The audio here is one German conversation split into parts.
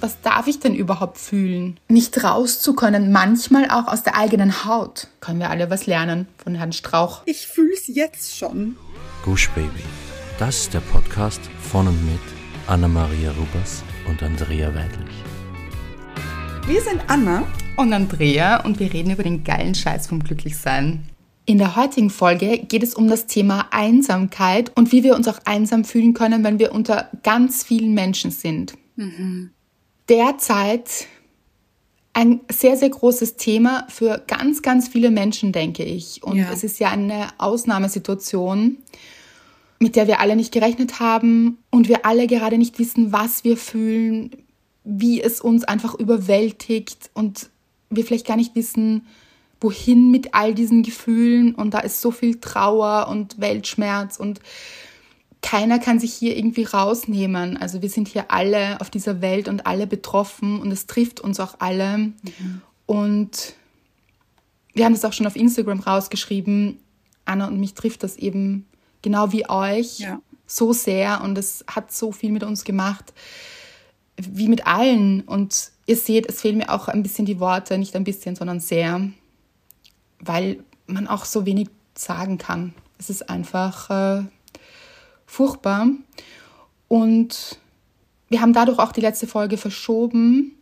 was darf ich denn überhaupt fühlen? Nicht raus zu können, manchmal auch aus der eigenen Haut. Können wir alle was lernen von Herrn Strauch. Ich fühl's jetzt schon. Gush Baby. Das ist der Podcast von und mit Anna-Maria Rubers und Andrea Weidlich. Wir sind Anna und Andrea und wir reden über den geilen Scheiß vom Glücklichsein. In der heutigen Folge geht es um das Thema Einsamkeit und wie wir uns auch einsam fühlen können, wenn wir unter ganz vielen Menschen sind. Mhm. Derzeit ein sehr, sehr großes Thema für ganz, ganz viele Menschen, denke ich. Und ja. es ist ja eine Ausnahmesituation, mit der wir alle nicht gerechnet haben und wir alle gerade nicht wissen, was wir fühlen, wie es uns einfach überwältigt und wir vielleicht gar nicht wissen, wohin mit all diesen Gefühlen und da ist so viel Trauer und Weltschmerz und keiner kann sich hier irgendwie rausnehmen. Also wir sind hier alle auf dieser Welt und alle betroffen und es trifft uns auch alle. Mhm. Und wir haben das auch schon auf Instagram rausgeschrieben. Anna und mich trifft das eben genau wie euch ja. so sehr und es hat so viel mit uns gemacht, wie mit allen. Und ihr seht, es fehlen mir auch ein bisschen die Worte, nicht ein bisschen, sondern sehr weil man auch so wenig sagen kann. Es ist einfach äh, furchtbar. Und wir haben dadurch auch die letzte Folge verschoben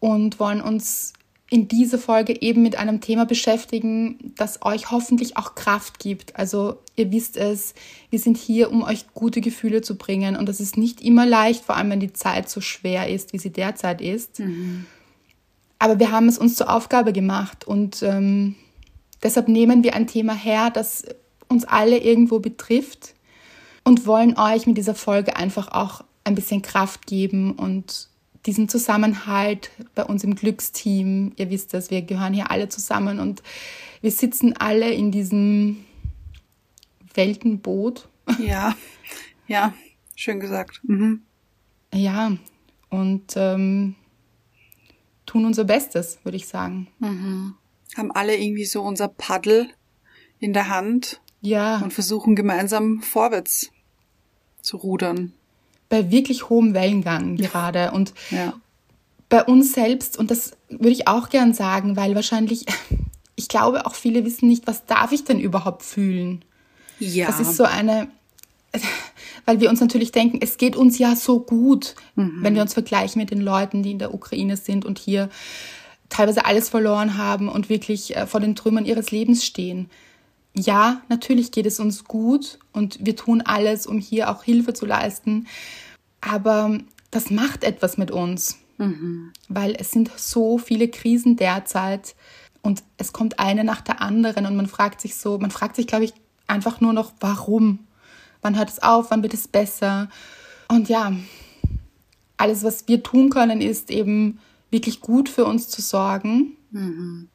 und wollen uns in dieser Folge eben mit einem Thema beschäftigen, das euch hoffentlich auch Kraft gibt. Also ihr wisst es, wir sind hier, um euch gute Gefühle zu bringen und das ist nicht immer leicht, vor allem wenn die Zeit so schwer ist, wie sie derzeit ist. Mhm. Aber wir haben es uns zur Aufgabe gemacht und ähm, Deshalb nehmen wir ein Thema her, das uns alle irgendwo betrifft und wollen euch mit dieser Folge einfach auch ein bisschen Kraft geben und diesen Zusammenhalt bei uns im Glücksteam. Ihr wisst das, wir gehören hier alle zusammen und wir sitzen alle in diesem Weltenboot. Ja, ja, schön gesagt. Mhm. Ja, und ähm, tun unser Bestes, würde ich sagen. Mhm haben alle irgendwie so unser Paddel in der Hand. Ja. Und versuchen gemeinsam vorwärts zu rudern. Bei wirklich hohem Wellengang gerade. Und ja. bei uns selbst, und das würde ich auch gern sagen, weil wahrscheinlich, ich glaube auch viele wissen nicht, was darf ich denn überhaupt fühlen? Ja. Das ist so eine, weil wir uns natürlich denken, es geht uns ja so gut, mhm. wenn wir uns vergleichen mit den Leuten, die in der Ukraine sind und hier teilweise alles verloren haben und wirklich äh, vor den Trümmern ihres Lebens stehen. Ja, natürlich geht es uns gut und wir tun alles, um hier auch Hilfe zu leisten. Aber das macht etwas mit uns, mhm. weil es sind so viele Krisen derzeit und es kommt eine nach der anderen und man fragt sich so, man fragt sich, glaube ich, einfach nur noch, warum? Wann hört es auf? Wann wird es besser? Und ja, alles, was wir tun können, ist eben wirklich gut für uns zu sorgen. Mhm.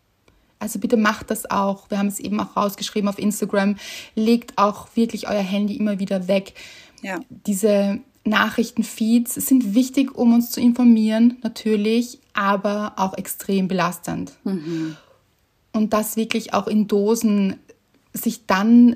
Also bitte macht das auch. Wir haben es eben auch rausgeschrieben auf Instagram. Legt auch wirklich euer Handy immer wieder weg. Ja. Diese Nachrichtenfeeds sind wichtig, um uns zu informieren, natürlich, aber auch extrem belastend. Mhm. Und das wirklich auch in Dosen, sich dann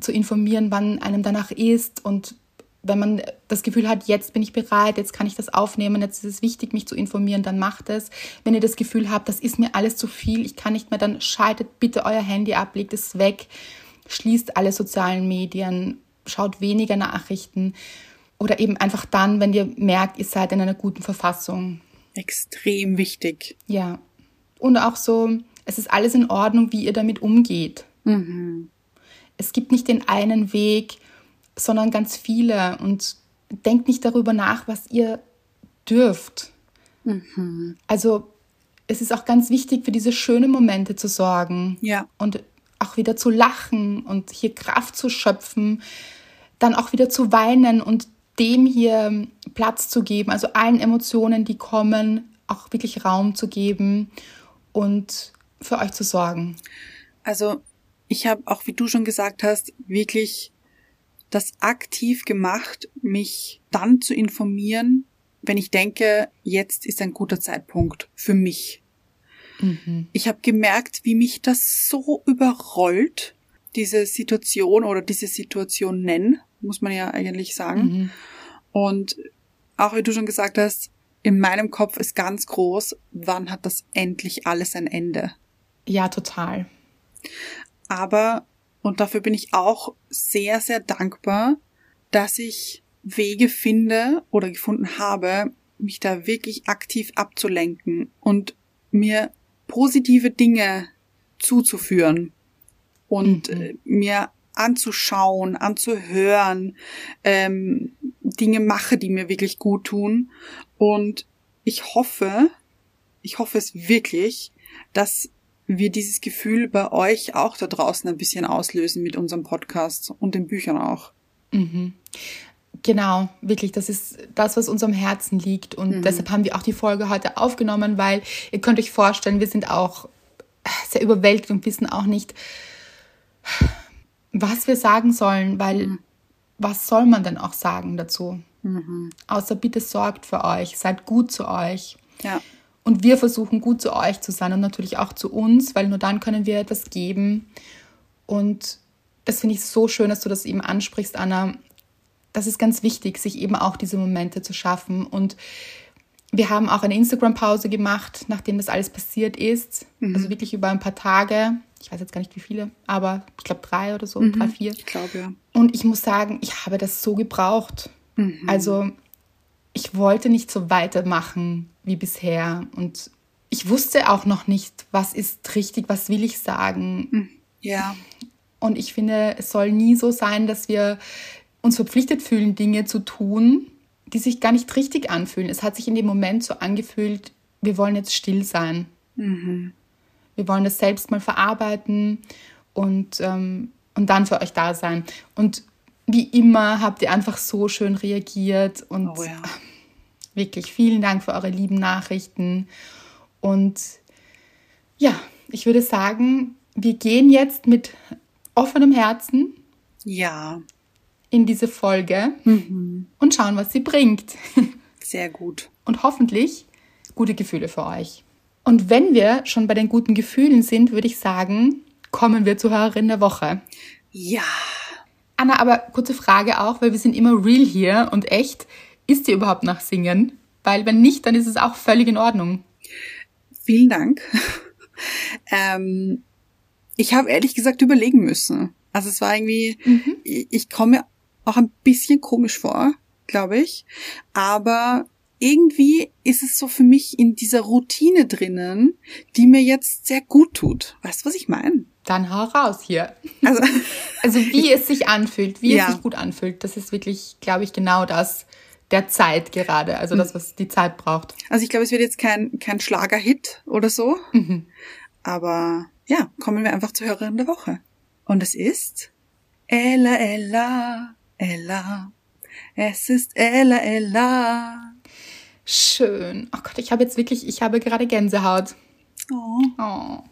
zu informieren, wann einem danach ist und wenn man das Gefühl hat, jetzt bin ich bereit, jetzt kann ich das aufnehmen, jetzt ist es wichtig, mich zu informieren, dann macht es. Wenn ihr das Gefühl habt, das ist mir alles zu viel, ich kann nicht mehr, dann schaltet bitte euer Handy ab, legt es weg, schließt alle sozialen Medien, schaut weniger Nachrichten oder eben einfach dann, wenn ihr merkt, ihr seid in einer guten Verfassung. Extrem wichtig. Ja. Und auch so, es ist alles in Ordnung, wie ihr damit umgeht. Mhm. Es gibt nicht den einen Weg, sondern ganz viele. Und denkt nicht darüber nach, was ihr dürft. Mhm. Also es ist auch ganz wichtig, für diese schönen Momente zu sorgen. Ja. Und auch wieder zu lachen und hier Kraft zu schöpfen, dann auch wieder zu weinen und dem hier Platz zu geben, also allen Emotionen, die kommen, auch wirklich Raum zu geben und für euch zu sorgen. Also ich habe auch, wie du schon gesagt hast, wirklich das aktiv gemacht, mich dann zu informieren, wenn ich denke, jetzt ist ein guter Zeitpunkt für mich. Mhm. Ich habe gemerkt, wie mich das so überrollt, diese Situation oder diese Situation nennen, muss man ja eigentlich sagen. Mhm. Und auch wie du schon gesagt hast, in meinem Kopf ist ganz groß, wann hat das endlich alles ein Ende? Ja, total. Aber, und dafür bin ich auch sehr, sehr dankbar, dass ich Wege finde oder gefunden habe, mich da wirklich aktiv abzulenken und mir positive Dinge zuzuführen und mhm. Äh, mir anzuschauen, anzuhören, ähm, Dinge mache, die mir wirklich gut tun. Und ich hoffe, ich hoffe es wirklich, dass wir dieses Gefühl bei euch auch da draußen ein bisschen auslösen mit unserem Podcast und den Büchern auch. Mhm. Genau, wirklich, das ist das, was uns am Herzen liegt. Und mhm. deshalb haben wir auch die Folge heute aufgenommen, weil ihr könnt euch vorstellen, wir sind auch sehr überwältigt und wissen auch nicht, was wir sagen sollen, weil mhm. was soll man denn auch sagen dazu? Mhm. Außer bitte sorgt für euch, seid gut zu euch. Ja. Und wir versuchen gut zu euch zu sein und natürlich auch zu uns, weil nur dann können wir etwas geben. Und das finde ich so schön, dass du das eben ansprichst, Anna. Das ist ganz wichtig, sich eben auch diese Momente zu schaffen. Und wir haben auch eine Instagram-Pause gemacht, nachdem das alles passiert ist. Mhm. Also wirklich über ein paar Tage. Ich weiß jetzt gar nicht wie viele, aber ich glaube drei oder so, mhm. drei, vier. Ich glaube, ja. Und ich muss sagen, ich habe das so gebraucht. Mhm. Also ich wollte nicht so weitermachen wie bisher. Und ich wusste auch noch nicht, was ist richtig, was will ich sagen. Mhm. Ja. Und ich finde, es soll nie so sein, dass wir uns verpflichtet fühlen, Dinge zu tun, die sich gar nicht richtig anfühlen. Es hat sich in dem Moment so angefühlt, wir wollen jetzt still sein. Mhm. Wir wollen das selbst mal verarbeiten und, ähm, und dann für euch da sein. Und wie immer habt ihr einfach so schön reagiert und oh ja. wirklich vielen Dank für eure lieben Nachrichten. Und ja, ich würde sagen, wir gehen jetzt mit offenem Herzen. Ja. In diese Folge mhm. und schauen, was sie bringt. Sehr gut. Und hoffentlich gute Gefühle für euch. Und wenn wir schon bei den guten Gefühlen sind, würde ich sagen, kommen wir zur Hörerin der Woche. Ja. Anna, aber kurze Frage auch, weil wir sind immer real hier und echt. Ist dir überhaupt nach Singen? Weil wenn nicht, dann ist es auch völlig in Ordnung. Vielen Dank. ähm, ich habe ehrlich gesagt überlegen müssen. Also es war irgendwie, mhm. ich, ich komme auch ein bisschen komisch vor, glaube ich. Aber irgendwie ist es so für mich in dieser Routine drinnen, die mir jetzt sehr gut tut. Weißt du, was ich meine? Dann hau raus hier. Also, also wie es sich anfühlt, wie ja. es sich gut anfühlt, das ist wirklich, glaube ich, genau das der Zeit gerade, also das, was die Zeit braucht. Also ich glaube, es wird jetzt kein, kein Schlagerhit oder so, mhm. aber ja, kommen wir einfach zur Hörerin der Woche. Und es ist Ella, Ella, Ella. Es ist Ella, Ella. Schön. Oh Gott, ich habe jetzt wirklich, ich habe gerade Gänsehaut. Oh. oh.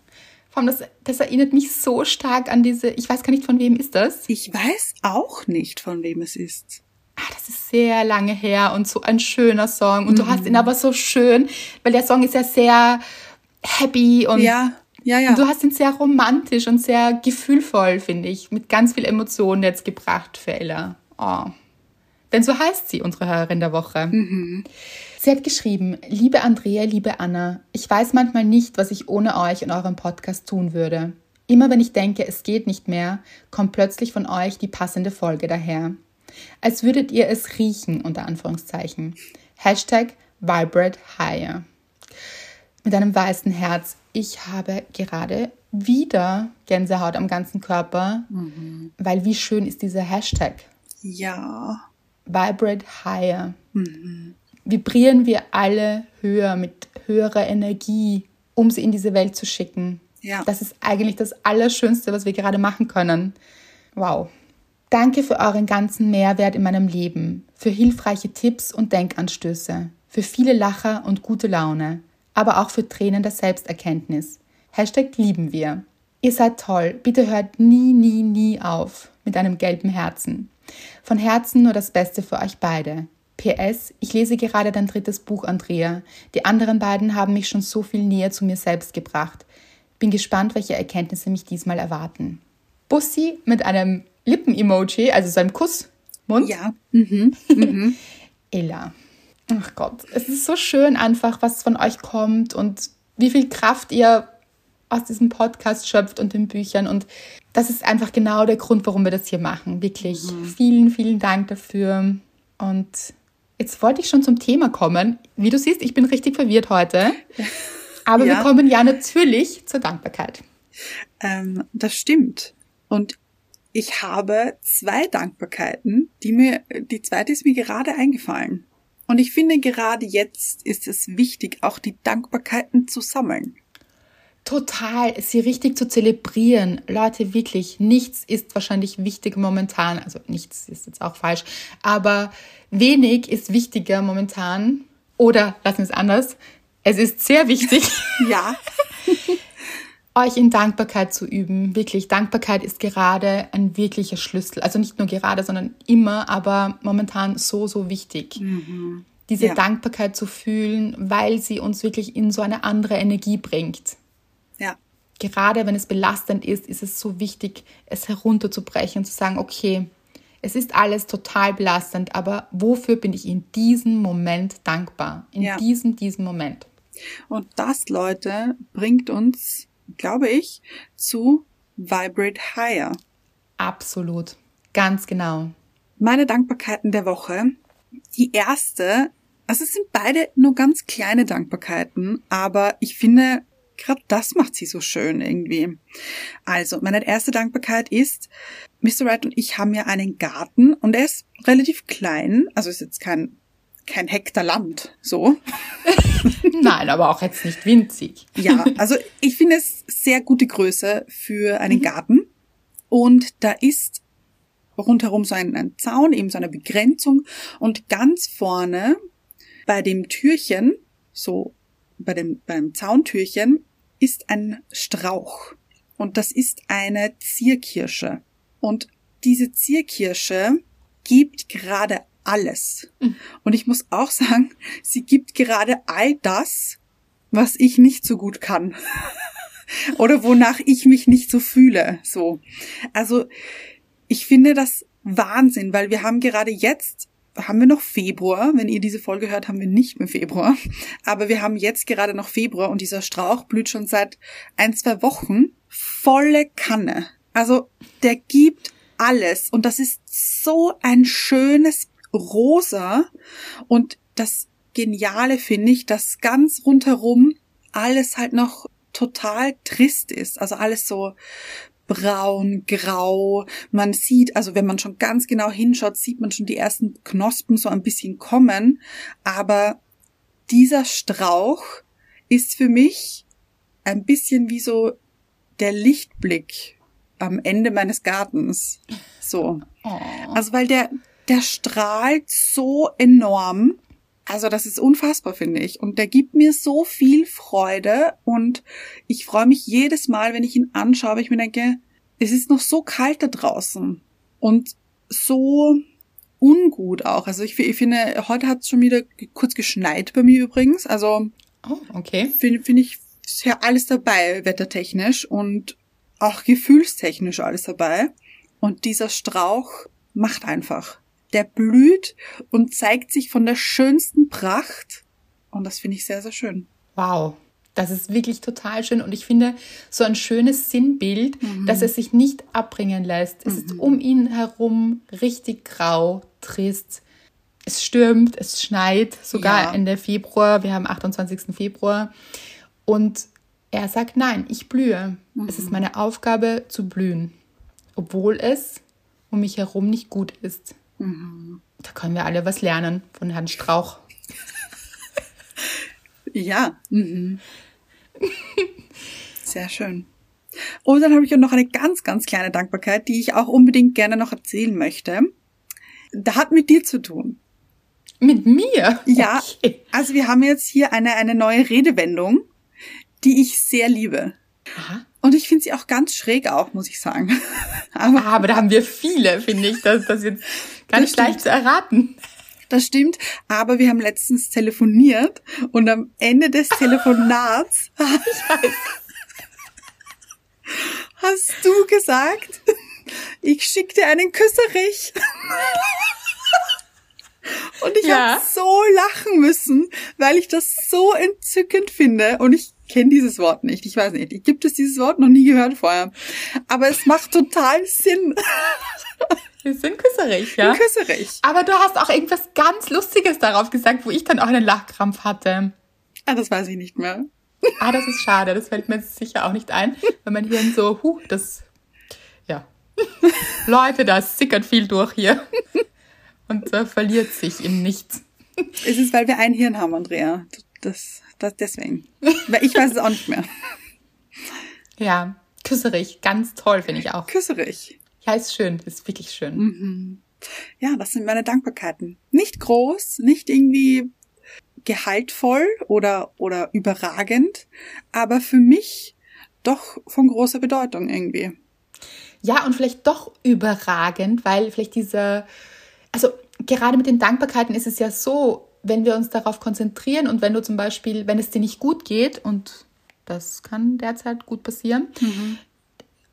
Vor allem, das, das erinnert mich so stark an diese, ich weiß gar nicht, von wem ist das? Ich weiß auch nicht, von wem es ist. Ah, das ist sehr lange her und so ein schöner Song. Und mhm. du hast ihn aber so schön, weil der Song ist ja sehr happy und ja, ja, ja. Und du hast ihn sehr romantisch und sehr gefühlvoll, finde ich, mit ganz viel Emotionen jetzt gebracht für Ella. Oh. Denn so heißt sie, unsere Hörerin der Woche. Mhm. Sie hat geschrieben, liebe Andrea, liebe Anna, ich weiß manchmal nicht, was ich ohne euch und euren Podcast tun würde. Immer wenn ich denke, es geht nicht mehr, kommt plötzlich von euch die passende Folge daher. Als würdet ihr es riechen, unter Anführungszeichen. Hashtag Vibrate Higher. Mit einem weißen Herz. Ich habe gerade wieder Gänsehaut am ganzen Körper, mhm. weil wie schön ist dieser Hashtag? Ja. Vibrate Higher. Mhm vibrieren wir alle höher mit höherer Energie, um sie in diese Welt zu schicken. Ja. Das ist eigentlich das Allerschönste, was wir gerade machen können. Wow. Danke für euren ganzen Mehrwert in meinem Leben, für hilfreiche Tipps und Denkanstöße, für viele Lacher und gute Laune, aber auch für Tränen der Selbsterkenntnis. Hashtag lieben wir. Ihr seid toll. Bitte hört nie, nie, nie auf mit einem gelben Herzen. Von Herzen nur das Beste für euch beide. PS, ich lese gerade dein drittes Buch, Andrea. Die anderen beiden haben mich schon so viel näher zu mir selbst gebracht. Bin gespannt, welche Erkenntnisse mich diesmal erwarten. Bussi mit einem Lippen-Emoji, also so einem Kussmund. Ja. Mhm. Mhm. Ella. Ach Gott, es ist so schön einfach, was von euch kommt und wie viel Kraft ihr aus diesem Podcast schöpft und den Büchern. Und das ist einfach genau der Grund, warum wir das hier machen. Wirklich mhm. vielen, vielen Dank dafür. Und jetzt wollte ich schon zum Thema kommen. Wie du siehst, ich bin richtig verwirrt heute. Aber ja. wir kommen ja natürlich zur Dankbarkeit. Ähm, das stimmt. Und ich habe zwei Dankbarkeiten, die mir, die zweite ist mir gerade eingefallen. Und ich finde, gerade jetzt ist es wichtig, auch die Dankbarkeiten zu sammeln. Total, sie richtig zu zelebrieren. Leute, wirklich, nichts ist wahrscheinlich wichtig momentan. Also nichts ist jetzt auch falsch, aber wenig ist wichtiger momentan. Oder lassen wir es anders. Es ist sehr wichtig. ja. euch in Dankbarkeit zu üben. Wirklich, Dankbarkeit ist gerade ein wirklicher Schlüssel. Also nicht nur gerade, sondern immer, aber momentan so, so wichtig. Mhm. Diese ja. Dankbarkeit zu fühlen, weil sie uns wirklich in so eine andere Energie bringt. Gerade wenn es belastend ist, ist es so wichtig, es herunterzubrechen und zu sagen, okay, es ist alles total belastend, aber wofür bin ich in diesem Moment dankbar? In ja. diesem, diesem Moment. Und das, Leute, bringt uns glaube ich, zu Vibrate Higher. Absolut. Ganz genau. Meine Dankbarkeiten der Woche. Die erste, also es sind beide nur ganz kleine Dankbarkeiten, aber ich finde, gerade das macht sie so schön irgendwie. Also, meine erste Dankbarkeit ist, Mr. Wright und ich haben ja einen Garten und er ist relativ klein, also ist jetzt kein kein Hektar Land, so. Nein, aber auch jetzt nicht winzig. ja, also ich finde es sehr gute Größe für einen mhm. Garten. Und da ist rundherum so ein, ein Zaun, eben so eine Begrenzung. Und ganz vorne bei dem Türchen, so bei dem, beim Zauntürchen, ist ein Strauch. Und das ist eine Zierkirsche. Und diese Zierkirsche gibt gerade alles. Mhm. Und ich muss auch sagen, sie gibt gerade all das, was ich nicht so gut kann. Oder wonach ich mich nicht so fühle, so. Also, ich finde das Wahnsinn, weil wir haben gerade jetzt haben wir noch Februar. Wenn ihr diese Folge hört, haben wir nicht mehr Februar. Aber wir haben jetzt gerade noch Februar und dieser Strauch blüht schon seit ein, zwei Wochen volle Kanne. Also der gibt alles und das ist so ein schönes rosa und das Geniale finde ich, dass ganz rundherum alles halt noch total trist ist. Also alles so braun, grau. Man sieht, also wenn man schon ganz genau hinschaut, sieht man schon die ersten Knospen so ein bisschen kommen. Aber dieser Strauch ist für mich ein bisschen wie so der Lichtblick am Ende meines Gartens. So. Oh. Also weil der, der strahlt so enorm. Also das ist unfassbar, finde ich. Und der gibt mir so viel Freude und ich freue mich jedes Mal, wenn ich ihn anschaue, weil ich mir denke, es ist noch so kalt da draußen und so ungut auch. Also ich, ich finde, heute hat es schon wieder kurz geschneit bei mir übrigens. Also oh, okay. finde find ich ja alles dabei, wettertechnisch und auch gefühlstechnisch alles dabei. Und dieser Strauch macht einfach der blüht und zeigt sich von der schönsten Pracht. Und das finde ich sehr, sehr schön. Wow. Das ist wirklich total schön und ich finde so ein schönes Sinnbild, mhm. dass es sich nicht abbringen lässt. Es mhm. ist um ihn herum richtig grau, trist. Es stürmt, es schneit, sogar ja. Ende Februar. Wir haben 28. Februar. Und er sagt, nein, ich blühe. Mhm. Es ist mhm. meine Aufgabe zu blühen, obwohl es um mich herum nicht gut ist. Mhm. Da können wir alle was lernen von Herrn Strauch. ja. Mhm. Sehr schön. Und dann habe ich auch noch eine ganz, ganz kleine Dankbarkeit, die ich auch unbedingt gerne noch erzählen möchte. Da hat mit dir zu tun. Mit mir? Ja. Okay. Also wir haben jetzt hier eine, eine neue Redewendung, die ich sehr liebe. Aha. Und ich finde sie auch ganz schräg auch, muss ich sagen. Aber, ah, aber da haben wir viele, finde ich. Das, das jetzt ganz leicht zu erraten. Das stimmt, aber wir haben letztens telefoniert und am Ende des Telefonats hast du gesagt, ich schick dir einen Küsserich. Und ich ja. habe so lachen müssen, weil ich das so entzückend finde und ich kenne dieses Wort nicht. Ich weiß nicht, gibt es dieses Wort noch nie gehört vorher. Aber es macht total Sinn. Wir sind küsserig, ja? Küsserig. Aber du hast auch irgendwas ganz Lustiges darauf gesagt, wo ich dann auch einen Lachkrampf hatte. Ah, das weiß ich nicht mehr. Ah, das ist schade. Das fällt mir sicher auch nicht ein, weil mein Hirn so, huh, das, ja. Leute, da sickert viel durch hier. Und äh, verliert sich in nichts. Es ist, weil wir ein Hirn haben, Andrea. Das, das deswegen. Weil ich weiß es auch nicht mehr. Ja, küsserig. Ganz toll, finde ich auch. Küsserig. Ja, ist schön. Ist wirklich schön. Mhm. Ja, das sind meine Dankbarkeiten. Nicht groß, nicht irgendwie gehaltvoll oder, oder überragend, aber für mich doch von großer Bedeutung irgendwie. Ja, und vielleicht doch überragend, weil vielleicht diese, also gerade mit den Dankbarkeiten ist es ja so, wenn wir uns darauf konzentrieren und wenn du zum Beispiel, wenn es dir nicht gut geht, und das kann derzeit gut passieren, mhm.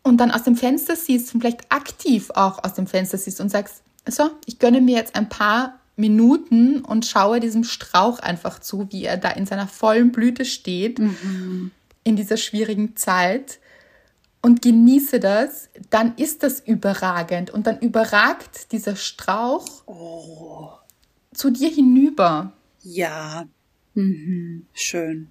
und dann aus dem Fenster siehst und vielleicht aktiv auch aus dem Fenster siehst und sagst, so, ich gönne mir jetzt ein paar Minuten und schaue diesem Strauch einfach zu, wie er da in seiner vollen Blüte steht, mhm. in dieser schwierigen Zeit und genieße das, dann ist das überragend und dann überragt dieser Strauch oh. Zu dir hinüber. Ja, mhm. schön.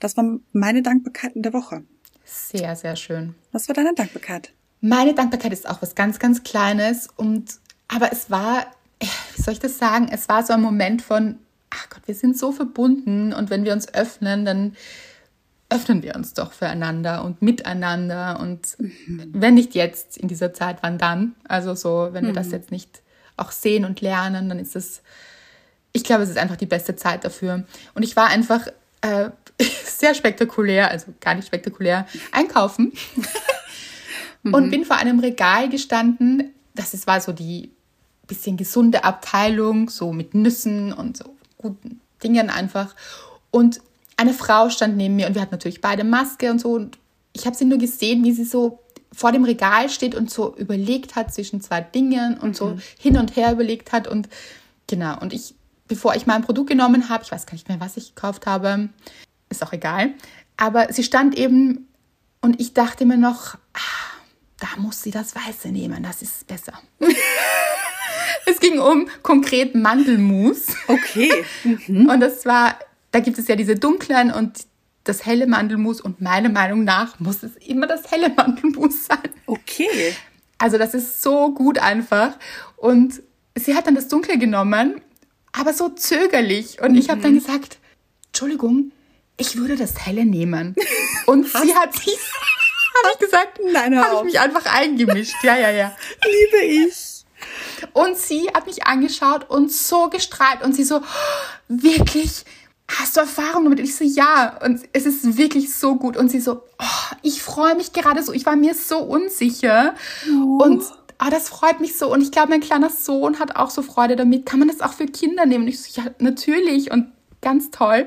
Das war meine Dankbarkeit in der Woche. Sehr, sehr schön. Was war deine Dankbarkeit? Meine Dankbarkeit ist auch was ganz, ganz Kleines und aber es war wie soll ich das sagen? Es war so ein Moment von, ach Gott, wir sind so verbunden und wenn wir uns öffnen, dann öffnen wir uns doch füreinander und miteinander und mhm. wenn nicht jetzt in dieser Zeit, wann dann? Also so, wenn wir das mhm. jetzt nicht auch sehen und lernen, dann ist es, ich glaube, es ist einfach die beste Zeit dafür. Und ich war einfach äh, sehr spektakulär, also gar nicht spektakulär, einkaufen und mhm. bin vor einem Regal gestanden. Das ist, war so die bisschen gesunde Abteilung, so mit Nüssen und so guten Dingen einfach. Und eine Frau stand neben mir und wir hatten natürlich beide Maske und so. Und ich habe sie nur gesehen, wie sie so vor dem Regal steht und so überlegt hat zwischen zwei Dingen und mhm. so hin und her überlegt hat. Und genau, und ich, bevor ich mein Produkt genommen habe, ich weiß gar nicht mehr, was ich gekauft habe, ist auch egal. Aber sie stand eben und ich dachte mir noch, ah, da muss sie das Weiße nehmen, das ist besser. Es ging um konkret Mandelmus. Okay. Mhm. Und das war, da gibt es ja diese dunklen und das helle Mandelmus und meiner Meinung nach muss es immer das helle Mandelmus sein. Okay. Also das ist so gut einfach. Und sie hat dann das Dunkle genommen, aber so zögerlich. Und mhm. ich habe dann gesagt, Entschuldigung, ich würde das helle nehmen. Und sie hat sich, habe ich gesagt, nein, habe ich mich einfach eingemischt. Ja, ja, ja. Liebe ich. Und sie hat mich angeschaut und so gestrahlt und sie so, wirklich, hast du Erfahrung damit? Und ich so, ja. Und es ist wirklich so gut. Und sie so, oh, ich freue mich gerade so. Ich war mir so unsicher. Oh. Und ah, das freut mich so. Und ich glaube, mein kleiner Sohn hat auch so Freude damit. Kann man das auch für Kinder nehmen? Und ich so, ja, natürlich. Und ganz toll.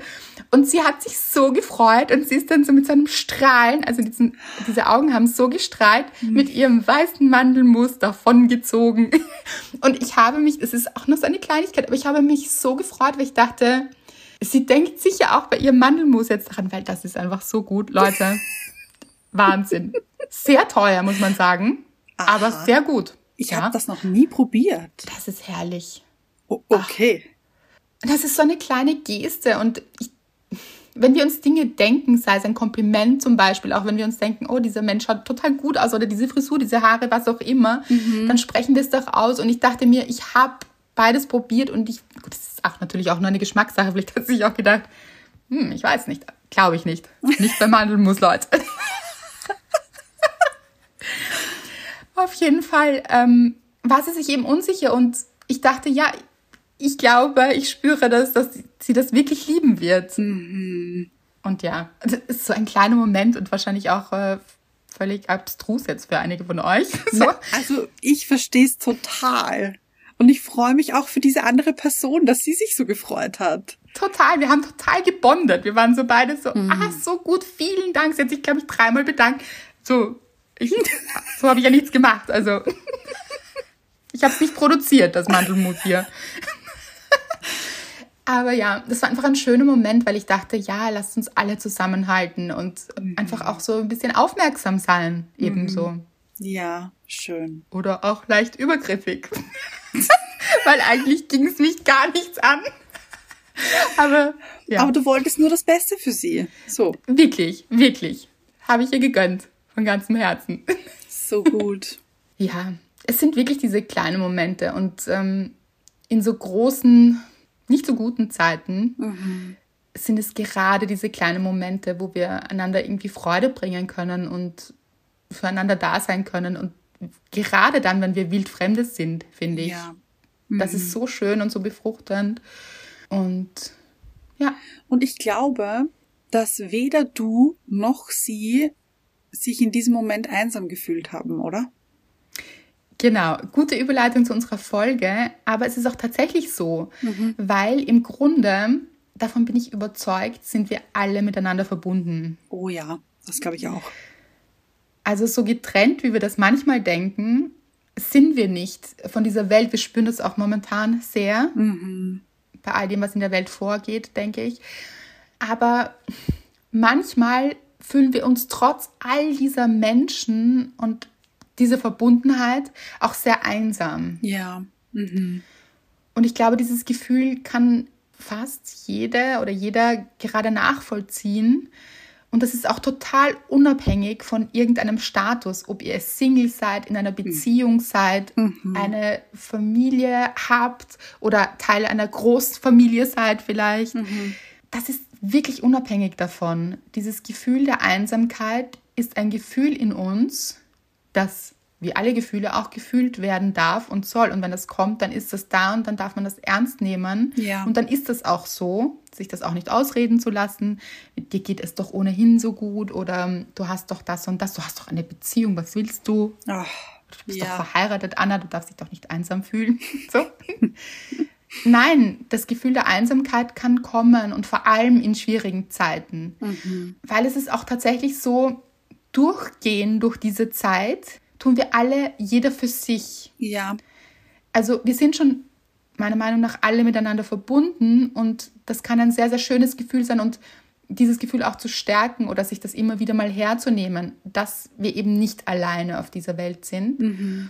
Und sie hat sich so gefreut und sie ist dann so mit so einem Strahlen, also diesen, diese Augen haben so gestrahlt, mhm. mit ihrem weißen Mandelmus davongezogen. Und ich habe mich, es ist auch nur so eine Kleinigkeit, aber ich habe mich so gefreut, weil ich dachte, sie denkt sicher auch bei ihrem Mandelmus jetzt daran, weil das ist einfach so gut, Leute. Wahnsinn. Sehr teuer, muss man sagen, Aha. aber sehr gut. Ich ja? habe das noch nie probiert. Das ist herrlich. O okay. Ach. Das ist so eine kleine Geste und ich, wenn wir uns Dinge denken, sei es ein Kompliment zum Beispiel, auch wenn wir uns denken, oh, dieser Mensch schaut total gut aus oder diese Frisur, diese Haare, was auch immer, mhm. dann sprechen wir es doch aus. Und ich dachte mir, ich habe beides probiert und ich, gut, das ist auch natürlich auch nur eine Geschmackssache, vielleicht hat sich auch gedacht, hm, ich weiß nicht, glaube ich nicht. Nicht bei Mandelmus, Leute. Auf jeden Fall ähm, war sie sich eben unsicher und ich dachte, ja, ich glaube, ich spüre das, dass sie das wirklich lieben wird. Mhm. Und ja, das ist so ein kleiner Moment und wahrscheinlich auch äh, völlig abstrus jetzt für einige von euch. So. Na, also ich verstehe es total. Und ich freue mich auch für diese andere Person, dass sie sich so gefreut hat. Total, wir haben total gebondet. Wir waren so beide so, mhm. ah, so gut, vielen Dank. Sie hat sich, glaube ich, dreimal bedankt. So, ich, so habe ich ja nichts gemacht. Also, ich habe es nicht produziert, das Mantelmut hier. Aber ja, das war einfach ein schöner Moment, weil ich dachte, ja, lasst uns alle zusammenhalten und mhm. einfach auch so ein bisschen aufmerksam sein, ebenso. Mhm. Ja, schön. Oder auch leicht übergriffig. weil eigentlich ging es mich gar nichts an. Aber, ja. Aber du wolltest nur das Beste für sie. So. Wirklich, wirklich. Habe ich ihr gegönnt. Von ganzem Herzen. So gut. ja, es sind wirklich diese kleinen Momente und ähm, in so großen nicht so guten Zeiten mhm. sind es gerade diese kleinen Momente, wo wir einander irgendwie Freude bringen können und füreinander da sein können. Und gerade dann, wenn wir wildfremde sind, finde ich. Ja. Mhm. Das ist mhm. so schön und so befruchtend. Und ja. Und ich glaube, dass weder du noch sie sich in diesem Moment einsam gefühlt haben, oder? Genau, gute Überleitung zu unserer Folge, aber es ist auch tatsächlich so, mhm. weil im Grunde, davon bin ich überzeugt, sind wir alle miteinander verbunden. Oh ja, das glaube ich auch. Also so getrennt, wie wir das manchmal denken, sind wir nicht von dieser Welt. Wir spüren das auch momentan sehr, mhm. bei all dem, was in der Welt vorgeht, denke ich. Aber manchmal fühlen wir uns trotz all dieser Menschen und diese Verbundenheit auch sehr einsam. Ja. Mhm. Und ich glaube, dieses Gefühl kann fast jede oder jeder gerade nachvollziehen. Und das ist auch total unabhängig von irgendeinem Status, ob ihr Single seid, in einer Beziehung mhm. seid, mhm. eine Familie habt oder Teil einer Großfamilie seid vielleicht. Mhm. Das ist wirklich unabhängig davon. Dieses Gefühl der Einsamkeit ist ein Gefühl in uns, das wie alle Gefühle auch gefühlt werden darf und soll. Und wenn das kommt, dann ist das da und dann darf man das ernst nehmen. Ja. Und dann ist das auch so, sich das auch nicht ausreden zu lassen. Dir geht es doch ohnehin so gut oder du hast doch das und das, du hast doch eine Beziehung, was willst du? Ach, du bist ja. doch verheiratet, Anna, du darfst dich doch nicht einsam fühlen. So. Nein, das Gefühl der Einsamkeit kann kommen und vor allem in schwierigen Zeiten. Mhm. Weil es ist auch tatsächlich so, durchgehen durch diese Zeit tun wir alle, jeder für sich. Ja. Also wir sind schon meiner Meinung nach alle miteinander verbunden und das kann ein sehr, sehr schönes Gefühl sein und dieses Gefühl auch zu stärken oder sich das immer wieder mal herzunehmen, dass wir eben nicht alleine auf dieser Welt sind. Mhm.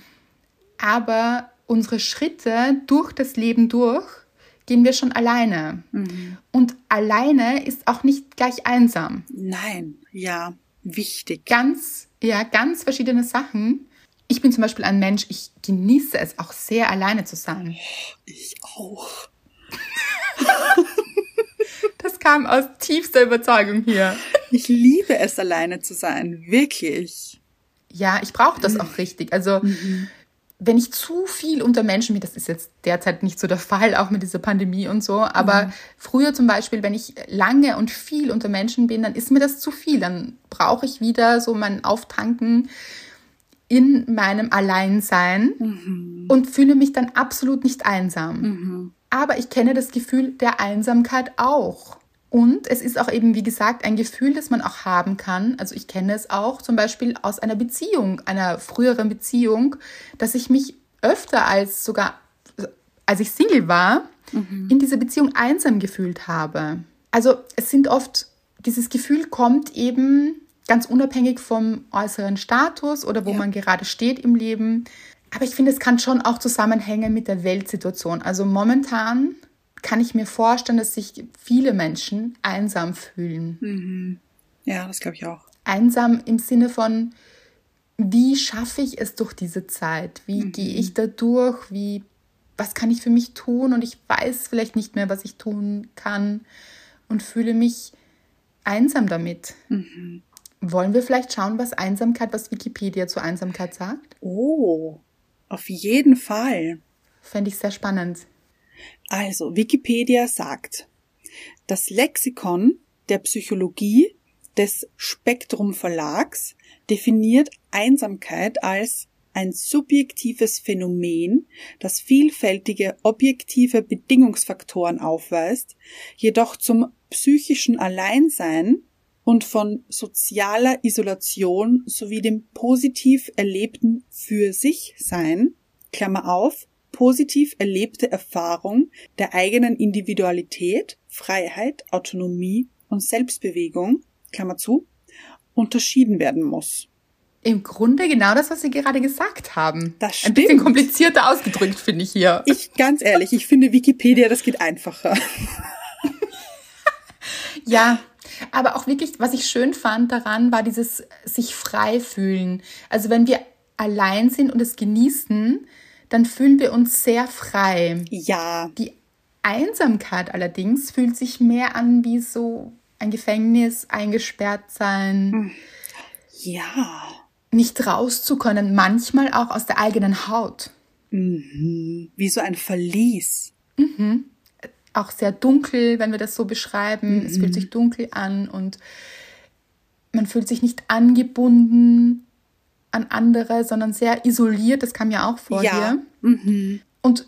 Aber unsere Schritte durch das Leben durch gehen wir schon alleine. Mhm. Und alleine ist auch nicht gleich einsam. Nein, ja, wichtig. Ganz ja, ganz verschiedene Sachen. Ich bin zum Beispiel ein Mensch, ich genieße es auch sehr alleine zu sein. Ich auch. das kam aus tiefster Überzeugung hier. Ich liebe es, alleine zu sein, wirklich. Ja, ich brauche das auch richtig. Also mhm wenn ich zu viel unter Menschen bin, das ist jetzt derzeit nicht so der Fall, auch mit dieser Pandemie und so, aber mhm. früher zum Beispiel, wenn ich lange und viel unter Menschen bin, dann ist mir das zu viel. Dann brauche ich wieder so mein Auftanken in meinem Alleinsein mhm. und fühle mich dann absolut nicht einsam. Mhm. Aber ich kenne das Gefühl der Einsamkeit auch. Und es ist auch eben, wie gesagt, ein Gefühl, das man auch haben kann. Also ich kenne es auch zum Beispiel aus einer Beziehung, einer früheren Beziehung, dass ich mich öfter als sogar, als ich Single war, mhm. in dieser Beziehung einsam gefühlt habe. Also es sind oft, dieses Gefühl kommt eben ganz unabhängig vom äußeren Status oder wo ja. man gerade steht im Leben. Aber ich finde, es kann schon auch zusammenhängen mit der Weltsituation. Also momentan kann ich mir vorstellen, dass sich viele Menschen einsam fühlen. Mhm. Ja, das glaube ich auch. Einsam im Sinne von, wie schaffe ich es durch diese Zeit? Wie mhm. gehe ich da durch? Wie, was kann ich für mich tun? Und ich weiß vielleicht nicht mehr, was ich tun kann und fühle mich einsam damit. Mhm. Wollen wir vielleicht schauen, was Einsamkeit, was Wikipedia zu Einsamkeit sagt? Oh, auf jeden Fall. Fände ich sehr spannend. Also, Wikipedia sagt, das Lexikon der Psychologie des Spektrum Verlags definiert Einsamkeit als ein subjektives Phänomen, das vielfältige objektive Bedingungsfaktoren aufweist, jedoch zum psychischen Alleinsein und von sozialer Isolation sowie dem positiv erlebten für sich sein, Klammer auf, positiv erlebte Erfahrung der eigenen Individualität, Freiheit, Autonomie und Selbstbewegung, Klammer zu, unterschieden werden muss. Im Grunde genau das, was Sie gerade gesagt haben. Das Ein stimmt. bisschen komplizierter ausgedrückt, finde ich hier. Ich, ganz ehrlich, ich finde Wikipedia, das geht einfacher. Ja, aber auch wirklich, was ich schön fand daran, war dieses sich frei fühlen. Also wenn wir allein sind und es genießen, dann fühlen wir uns sehr frei. Ja, Die Einsamkeit allerdings fühlt sich mehr an wie so ein Gefängnis, eingesperrt sein, ja. nicht raus zu können, manchmal auch aus der eigenen Haut. Wie so ein Verlies. Auch sehr dunkel, wenn wir das so beschreiben. Es fühlt sich dunkel an und man fühlt sich nicht angebunden an andere, sondern sehr isoliert. Das kam ja auch vor Ja. hier. Und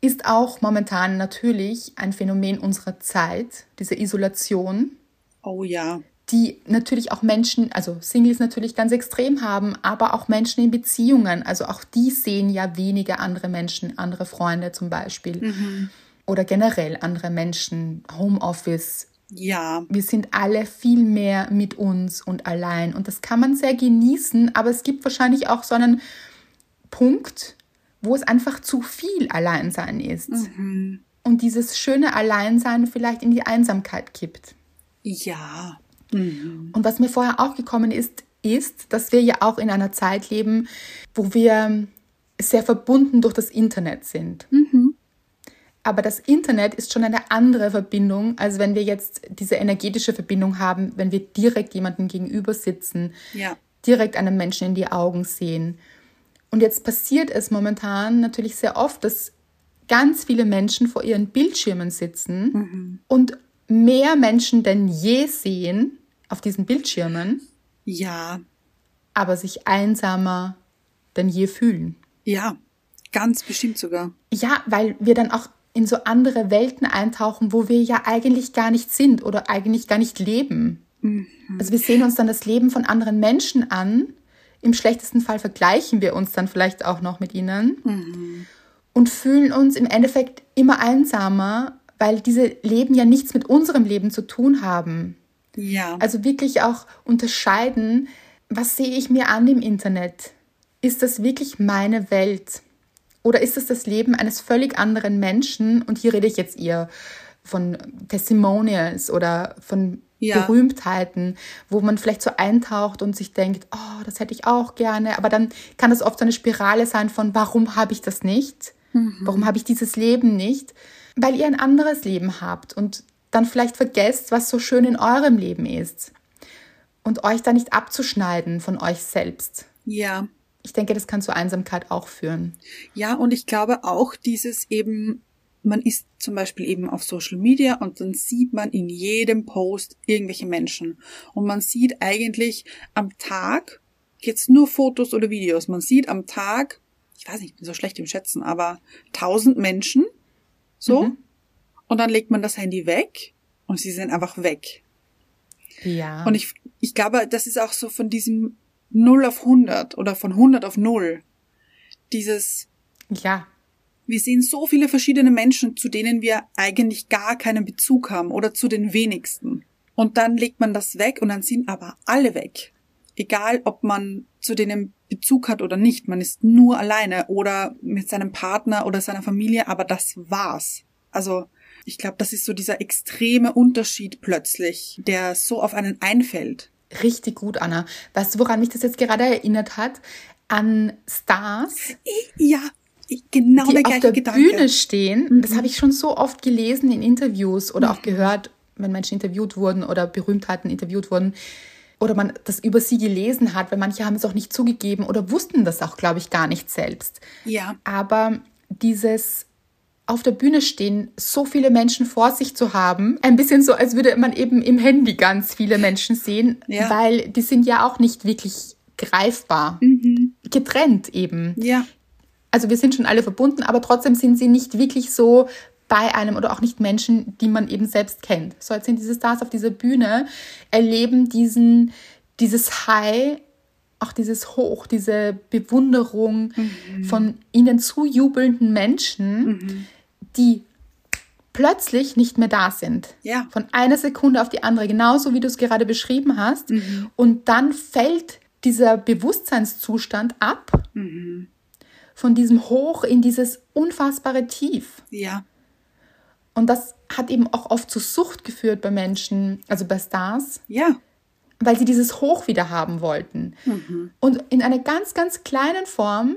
ist auch momentan natürlich ein Phänomen unserer Zeit, diese Isolation. Oh ja. die natürlich auch Menschen, also Singles natürlich ganz extrem haben, aber auch Menschen in Beziehungen. Also auch die sehen ja weniger andere Menschen, andere Freunde zum Beispiel. Oder generell andere Menschen, Homeoffice. Ja. Wir sind alle viel mehr mit uns und allein. Und das kann man sehr genießen, aber es gibt wahrscheinlich auch so einen Punkt, wo es einfach zu viel Alleinsein ist. Und dieses schöne Alleinsein vielleicht in die Einsamkeit kippt. Ja. Und was mir vorher auch gekommen ist, ist, dass wir ja auch in einer Zeit leben, wo wir sehr verbunden durch das Internet sind. Aber das Internet ist schon eine andere Verbindung, als wenn wir jetzt diese energetische Verbindung haben, wenn wir direkt jemandem gegenüber sitzen, Ja. direkt einem Menschen in die Augen sehen. Und jetzt passiert es momentan natürlich sehr oft, dass ganz viele Menschen vor ihren Bildschirmen sitzen und mehr Menschen denn je sehen auf diesen Bildschirmen, Ja. aber sich einsamer denn je fühlen. Ja. Ganz bestimmt sogar. Ja, weil wir dann auch in so andere Welten eintauchen, wo wir ja eigentlich gar nicht sind oder eigentlich gar nicht leben. Also wir sehen uns dann das Leben von anderen Menschen an. Im schlechtesten Fall vergleichen wir uns dann vielleicht auch noch mit ihnen und fühlen uns im Endeffekt immer einsamer, weil diese Leben ja nichts mit unserem Leben zu tun haben. Ja. Also wirklich auch unterscheiden, was sehe ich mir an im Internet? Ist das wirklich meine Welt? Oder ist es das Leben eines völlig anderen Menschen? Und hier rede ich jetzt eher von Testimonials oder von Ja. Berühmtheiten, wo man vielleicht so eintaucht und sich denkt, oh, das hätte ich auch gerne. Aber dann kann das oft so eine Spirale sein von, warum habe ich das nicht? Warum habe ich dieses Leben nicht? Weil ihr ein anderes Leben habt und dann vielleicht vergesst, was so schön in eurem Leben ist. Und euch da nicht abzuschneiden von euch selbst. Ja. Ich denke, das kann zur Einsamkeit auch führen. Ja, und ich glaube auch dieses eben, man ist zum Beispiel eben auf Social Media und dann sieht man in jedem Post irgendwelche Menschen. Und man sieht eigentlich am Tag, jetzt nur Fotos oder Videos, man sieht am Tag, ich weiß nicht, ich bin so schlecht im Schätzen, aber tausend Menschen, so. Und dann legt man das Handy weg und sie sind einfach weg. Ja. Und ich, ich glaube, das ist auch so von diesem 0 auf 100 oder von 100 auf 0. Dieses, ja. wir sehen so viele verschiedene Menschen, zu denen wir eigentlich gar keinen Bezug haben oder zu den wenigsten. Und dann legt man das weg und dann sind aber alle weg. Egal, ob man zu denen Bezug hat oder nicht. Man ist nur alleine oder mit seinem Partner oder seiner Familie, aber das war's. Also, ich glaube, das ist so dieser extreme Unterschied plötzlich, der so auf einen einfällt. Richtig gut, Anna. Weißt du, woran mich das jetzt gerade erinnert hat? An Stars, Ja, genau die der auf gleiche der Gedanke. Mhm. Bühne stehen. Das habe ich schon so oft gelesen in Interviews oder auch gehört, wenn Menschen interviewt wurden oder Berühmtheiten interviewt wurden. Oder man das über sie gelesen hat, weil manche haben es auch nicht zugegeben oder wussten das auch, glaube ich, gar nicht selbst. Ja, Aber dieses auf der Bühne stehen, so viele Menschen vor sich zu haben, ein bisschen so, als würde man eben im Handy ganz viele Menschen sehen, Ja. weil die sind ja auch nicht wirklich greifbar, getrennt eben. ja, Also wir sind schon alle verbunden, aber trotzdem sind sie nicht wirklich so bei einem oder auch nicht Menschen, die man eben selbst kennt. So jetzt sind diese Stars auf dieser Bühne, erleben diesen, dieses High auch dieses Hoch, diese Bewunderung von ihnen zujubelnden Menschen, die plötzlich nicht mehr da sind. Ja. Von einer Sekunde auf die andere, genauso wie du es gerade beschrieben hast. Und dann fällt dieser Bewusstseinszustand ab von diesem Hoch in dieses unfassbare Tief. Ja. Und das hat eben auch oft zu Sucht geführt bei Menschen, also bei Stars, Ja. Weil sie dieses Hoch wieder haben wollten. Und in einer ganz, ganz kleinen Form,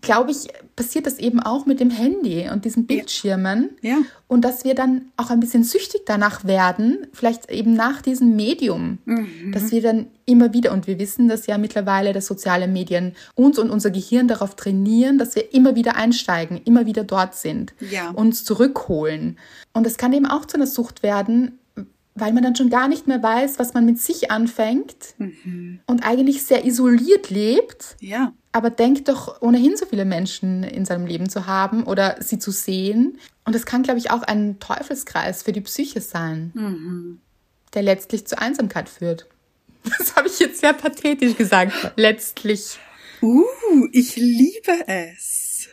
glaube ich, passiert das eben auch mit dem Handy und diesen Bildschirmen. Ja. Und dass wir dann auch ein bisschen süchtig danach werden, vielleicht eben nach diesem Medium, dass wir dann immer wieder, und wir wissen das ja mittlerweile, dass soziale Medien uns und unser Gehirn darauf trainieren, dass wir immer wieder einsteigen, immer wieder dort sind, Ja. uns zurückholen. Und es kann eben auch zu einer Sucht werden, weil man dann schon gar nicht mehr weiß, was man mit sich anfängt und eigentlich sehr isoliert lebt Ja. aber denkt doch ohnehin so viele Menschen in seinem Leben zu haben oder sie zu sehen. Und das kann, glaube ich, auch ein Teufelskreis für die Psyche sein, der letztlich zur Einsamkeit führt. Das habe ich jetzt sehr pathetisch gesagt. Letztlich. Uh, ich liebe es.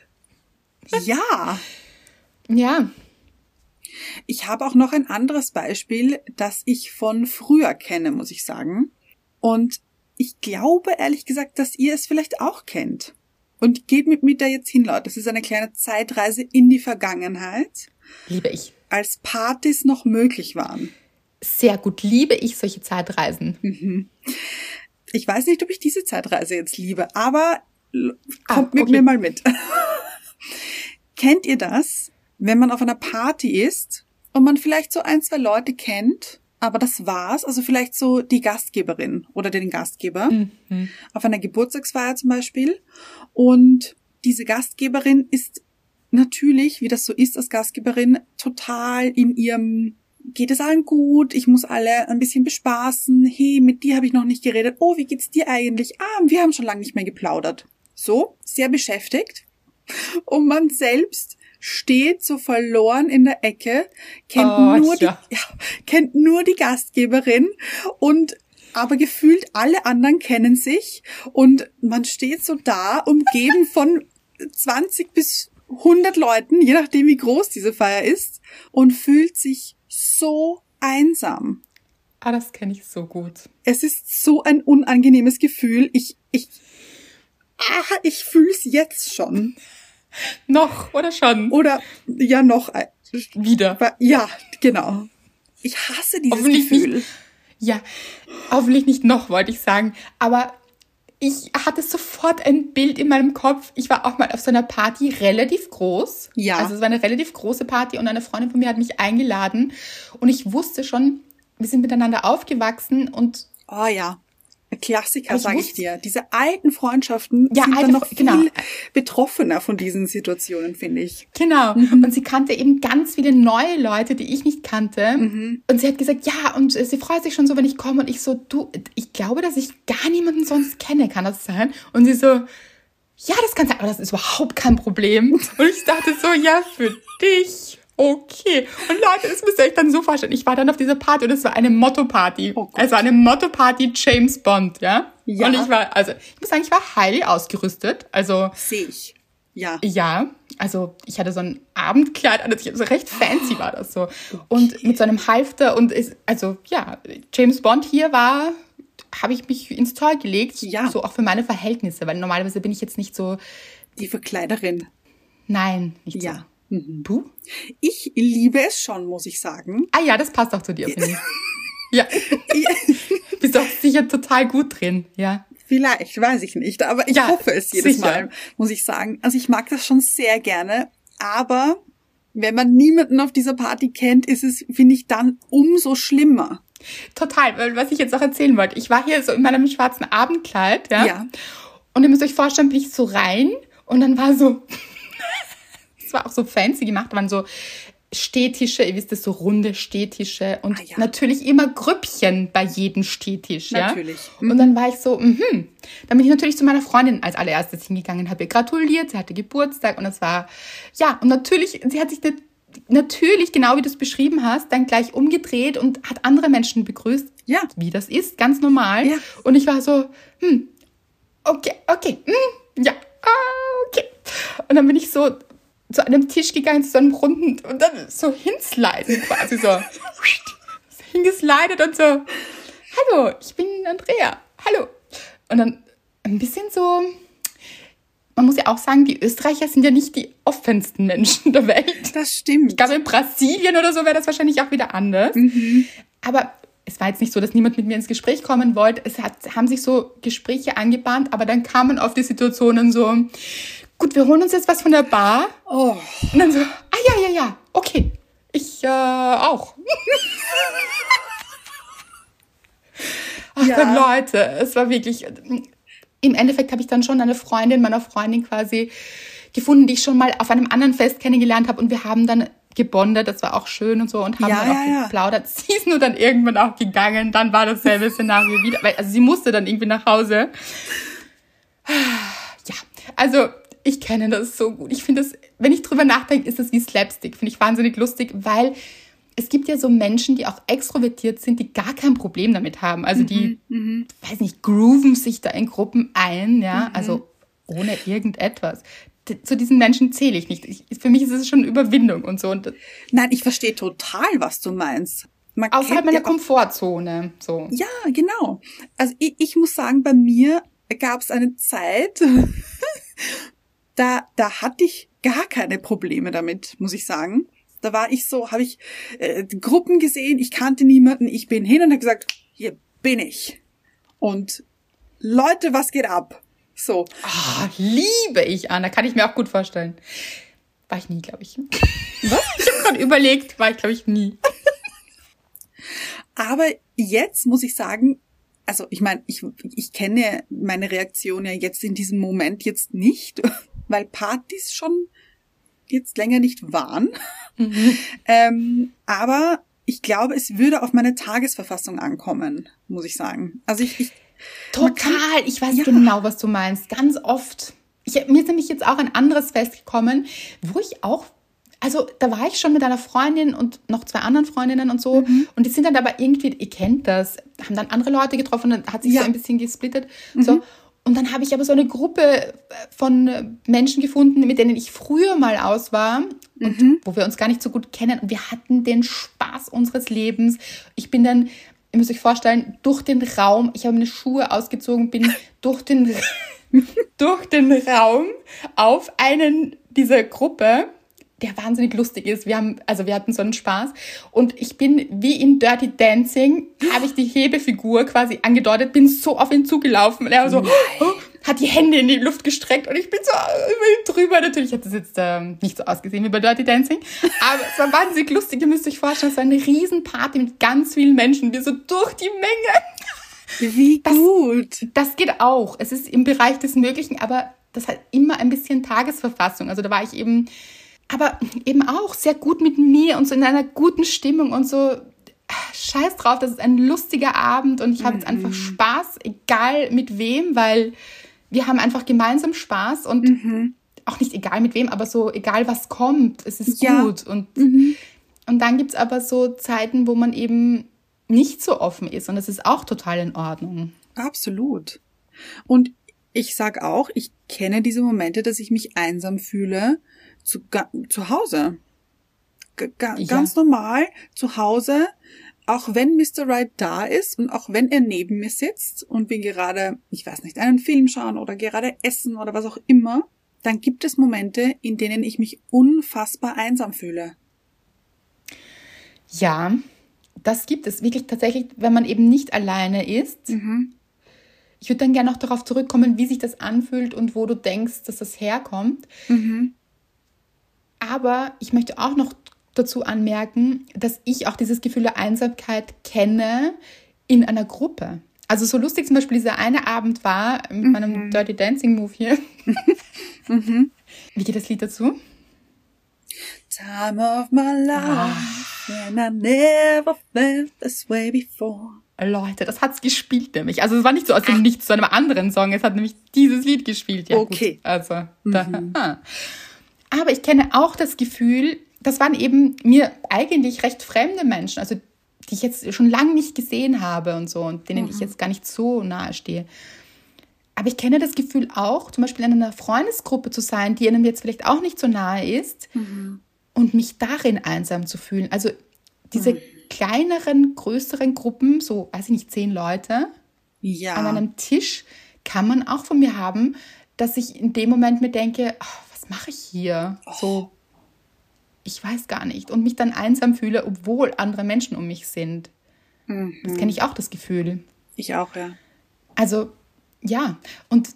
Ja. Ja, Ich habe auch noch ein anderes Beispiel, das ich von früher kenne, muss ich sagen. Und ich glaube ehrlich gesagt, dass ihr es vielleicht auch kennt. Und geht mit mir da jetzt hin, Leute. Das ist eine kleine Zeitreise in die Vergangenheit, liebe ich. als Partys noch möglich waren. Sehr gut. Liebe ich solche Zeitreisen. Ich weiß nicht, ob ich diese Zeitreise jetzt liebe, aber Ah, kommt mit okay. mir mal mit. Kennt ihr das, wenn man auf einer Party ist und man vielleicht so ein, zwei Leute kennt, aber das war's, also vielleicht so die Gastgeberin oder den Gastgeber auf einer Geburtstagsfeier zum Beispiel und diese Gastgeberin ist natürlich, wie das so ist als Gastgeberin, total in ihrem geht es allen gut, ich muss alle ein bisschen bespaßen, hey, mit dir habe ich noch nicht geredet, oh, wie geht's dir eigentlich? Ah, wir haben schon lange nicht mehr geplaudert. So, sehr beschäftigt. Und man selbst steht so verloren in der Ecke, kennt Oh, nur ja. die, ja, kennt nur die Gastgeberin und aber gefühlt alle anderen kennen sich und man steht so da, umgeben von 20 bis 100 Leuten, je nachdem wie groß diese Feier ist und fühlt sich so einsam. Ah, das kenne ich so gut. Es ist so ein unangenehmes Gefühl. Ich, ich, ah, ich fühl's jetzt schon. Noch oder schon? Oder ja noch, Wieder. ja, genau. Ich hasse dieses Hoffentlich Gefühl. nicht. Ja, hoffentlich nicht noch, wollte ich sagen. Aber ich hatte sofort ein Bild in meinem Kopf. Ich war auch mal auf so einer Party relativ groß. Ja. Also es war eine relativ große Party und eine Freundin von mir hat mich eingeladen. Und ich wusste schon, wir sind miteinander aufgewachsen und Oh ja. Klassiker, sage ich dir. Diese alten Freundschaften Ja, sind dann alte noch Fre- viel genau. betroffener von diesen Situationen, finde ich. Genau. Mhm. Und sie kannte eben ganz viele neue Leute, die ich nicht kannte. Mhm. Und sie hat gesagt, ja, und sie freut sich schon so, wenn ich komme. Und ich so, du, ich glaube, dass ich gar niemanden sonst kenne. Kann das sein? Und sie so, ja, das kann sein, aber das ist überhaupt kein Problem. Und ich dachte so, ja, für dich. Okay. Und Leute, das müsst ihr euch dann so vorstellen. Ich war dann auf dieser Party und es war eine Motto-Party. Oh Gott. also eine Motto-Party James Bond, ja? Ja. Und ich war, also, ich muss sagen, ich war highly ausgerüstet. Also, Sehe ich. Ja. ja, also ich hatte so ein Abendkleid, an, also recht fancy war das so. Und mit so einem Halfter und ist, also ja, James Bond hier war, habe ich mich ins Tor gelegt, Ja. so auch für meine Verhältnisse, weil normalerweise bin ich jetzt nicht so, Die Verkleiderin. nein, nicht Ja. so. Du? Ich liebe es schon, muss ich sagen. Ah ja, das passt auch zu dir, finde ich. Ja, bist auch sicher total gut drin, ja. Vielleicht, weiß ich nicht, aber ich Ja, hoffe es jedes sicher. Mal, muss ich sagen. Also ich mag das schon sehr gerne, aber wenn man niemanden auf dieser Party kennt, ist es, finde ich, dann umso schlimmer. Total, weil was ich jetzt auch erzählen wollte. Ich war hier so in meinem schwarzen Abendkleid, ja. Ja. Und ihr müsst euch vorstellen, bin ich so rein und dann war so, war auch so fancy gemacht, waren so Stehtische, ihr wisst es, so runde Stehtische und Ah, ja. natürlich immer Grüppchen bei jedem Stehtisch, ja. Natürlich. Und dann war ich so, mhm. Dann bin ich natürlich zu meiner Freundin als allererstes hingegangen, habe ihr gratuliert, sie hatte Geburtstag und es war, ja, und natürlich, sie hat sich nicht, natürlich, genau wie du es beschrieben hast, dann gleich umgedreht und hat andere Menschen begrüßt, Ja. wie das ist, ganz normal. Ja. Und ich war so, hm, okay, okay, mm, ja, ah, okay. Und dann bin ich so zu einem Tisch gegangen, zu so einem runden, und dann so hinsliden quasi so. hingeslidet und so, hallo, ich bin Andrea, hallo. Und dann ein bisschen so, man muss ja auch sagen, die Österreicher sind ja nicht die offensten Menschen der Welt. Das stimmt. Ich glaube, in Brasilien oder so wäre das wahrscheinlich auch wieder anders. Mhm. Aber es war jetzt nicht so, dass niemand mit mir ins Gespräch kommen wollte. Es hat, haben sich so Gespräche angebahnt, aber dann kamen auf die Situationen so, gut, wir holen uns jetzt was von der Bar. Oh. Und dann so, ah ja, ja, ja, okay. Ich äh, auch. Ach ja. Gott, Leute, es war wirklich. Im Endeffekt habe ich dann schon eine Freundin meiner Freundin quasi gefunden, die ich schon mal auf einem anderen Fest kennengelernt habe und wir haben dann gebondet, das war auch schön und so und haben ja, dann auch ja, geplaudert. Sie ist nur dann irgendwann auch gegangen, dann war dasselbe Szenario wieder, weil also sie musste dann irgendwie nach Hause. Ja, also ich kenne das so gut. Ich finde das, wenn ich drüber nachdenke, ist das wie Slapstick. Finde ich wahnsinnig lustig, weil es gibt ja so Menschen, die auch extrovertiert sind, die gar kein Problem damit haben. Also die, mhm, mhm. weiß nicht, grooven sich da in Gruppen ein, ja, mhm. also ohne irgendetwas. Zu diesen Menschen zähle ich nicht. Ich, für mich ist es schon Überwindung und so. Und Nein, ich verstehe total, was du meinst. Man Außerhalb meiner ja Komfortzone. So. Ja, genau. Also ich, ich muss sagen, bei mir gab es eine Zeit, da, da hatte ich gar keine Probleme damit, muss ich sagen. Da war ich so, habe ich äh, Gruppen gesehen, ich kannte niemanden, ich bin hin und habe gesagt, hier bin ich. Und Leute, was geht ab? So. Ah, liebe ich, Anna, kann ich mir auch gut vorstellen. War ich nie, glaube ich. Was? Ich habe gerade überlegt, war ich, glaube ich, nie. Aber jetzt muss ich sagen, also ich meine, ich, ich kenne meine Reaktion ja jetzt in diesem Moment jetzt nicht, weil Partys schon jetzt länger nicht waren. Mhm. ähm, aber ich glaube, es würde auf meine Tagesverfassung ankommen, muss ich sagen. Also ich, ich total, kann, ich weiß ja. genau, was du meinst. Ganz oft. Ich, mir ist nämlich jetzt auch ein anderes Fest gekommen, wo ich auch also da war ich schon mit einer Freundin und noch zwei anderen Freundinnen und so. Mhm. Und die sind dann aber irgendwie, ihr kennt das, haben dann andere Leute getroffen und hat sich ja. so ein bisschen gesplittet. Mhm. So. Und dann habe ich aber so eine Gruppe von Menschen gefunden, mit denen ich früher mal aus war und mhm. wo wir uns gar nicht so gut kennen. Und wir hatten den Spaß unseres Lebens. Ich bin dann, ihr müsst euch vorstellen, durch den Raum, ich habe meine Schuhe ausgezogen, bin durch den, durch den Raum auf einen dieser Gruppe der wahnsinnig lustig ist. Wir haben, also wir hatten so einen Spaß. Und ich bin wie in Dirty Dancing, habe ich die Hebefigur quasi angedeutet, bin so auf ihn zugelaufen und er so, oh, hat die Hände in die Luft gestreckt und ich bin so über ihn drüber. Natürlich hat das jetzt ähm, nicht so ausgesehen wie bei Dirty Dancing, aber es war wahnsinnig lustig. Ihr müsst euch vorstellen, es war eine Riesenparty mit ganz vielen Menschen, wir so durch die Menge. Wie gut. Das, das geht auch. Es ist im Bereich des Möglichen, aber das hat immer ein bisschen Tagesverfassung. Also da war ich eben aber eben auch sehr gut mit mir und so in einer guten Stimmung und so. Scheiß drauf, das ist ein lustiger Abend und ich habe jetzt einfach mhm. Spaß, egal mit wem, weil wir haben einfach gemeinsam Spaß und mhm. auch nicht egal mit wem, aber so egal was kommt, es ist ja. gut. Und, mhm. und dann gibt es aber so Zeiten, wo man eben nicht so offen ist und das ist auch total in Ordnung. Absolut. Und ich sag auch, ich kenne diese Momente, dass ich mich einsam fühle zu, zu Hause. G ja. Ganz normal zu Hause, auch wenn Mr. Right da ist und auch wenn er neben mir sitzt und wir gerade, ich weiß nicht, einen Film schauen oder gerade essen oder was auch immer, dann gibt es Momente, in denen ich mich unfassbar einsam fühle. Ja, das gibt es wirklich tatsächlich, wenn man eben nicht alleine ist. Mhm. Ich würde dann gerne noch darauf zurückkommen, wie sich das anfühlt und wo du denkst, dass das herkommt. Mhm. Aber ich möchte auch noch dazu anmerken, dass ich auch dieses Gefühl der Einsamkeit kenne in einer Gruppe. Also so lustig zum Beispiel dieser eine Abend war mit mhm. meinem Dirty Dancing Move hier. mhm. Wie geht das Lied dazu? Time of my life, ah. and I never felt this way before. Leute, das hat's gespielt nämlich. Also es war nicht so aus dem Nichts zu einem anderen Song, es hat nämlich dieses Lied gespielt. Ja, okay. Gut. Also, da, mhm. Aber ich kenne auch das Gefühl, das waren eben mir eigentlich recht fremde Menschen, also die ich jetzt schon lange nicht gesehen habe und so und denen mhm. ich jetzt gar nicht so nahe stehe. Aber ich kenne das Gefühl auch, zum Beispiel in einer Freundesgruppe zu sein, die einem jetzt vielleicht auch nicht so nahe ist Mhm. und mich darin einsam zu fühlen. Also diese Mhm. kleineren, größeren Gruppen, so, weiß ich nicht, zehn Leute Ja. an einem Tisch, kann man auch von mir haben, dass ich in dem Moment mir denke, "Ah, was mache ich hier? So, ich weiß gar nicht. Und mich dann einsam fühle, obwohl andere Menschen um mich sind. Mhm. Das kenne ich auch, das Gefühl. Ich auch, ja. Also, ja. Und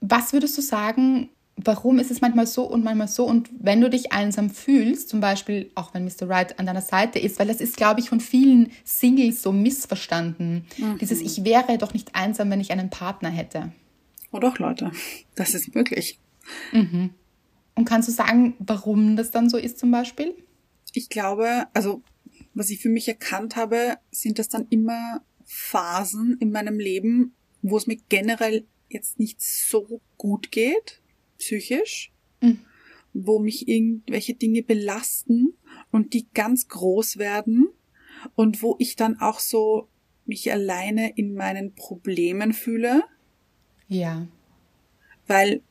was würdest du sagen, warum ist es manchmal so und manchmal so? Und wenn du dich einsam fühlst, zum Beispiel auch wenn Mr. Right an deiner Seite ist, weil das ist, glaube ich, von vielen Singles so missverstanden. Dieses Ich wäre doch nicht einsam, wenn ich einen Partner hätte. Oh doch, Leute. Das ist möglich. Und kannst du sagen, warum das dann so ist zum Beispiel? Ich glaube, also was ich für mich erkannt habe, sind das dann immer Phasen in meinem Leben, wo es mir generell jetzt nicht so gut geht, psychisch, Mhm. wo mich irgendwelche Dinge belasten und die ganz groß werden und wo ich dann auch so mich alleine in meinen Problemen fühle, Ja. weil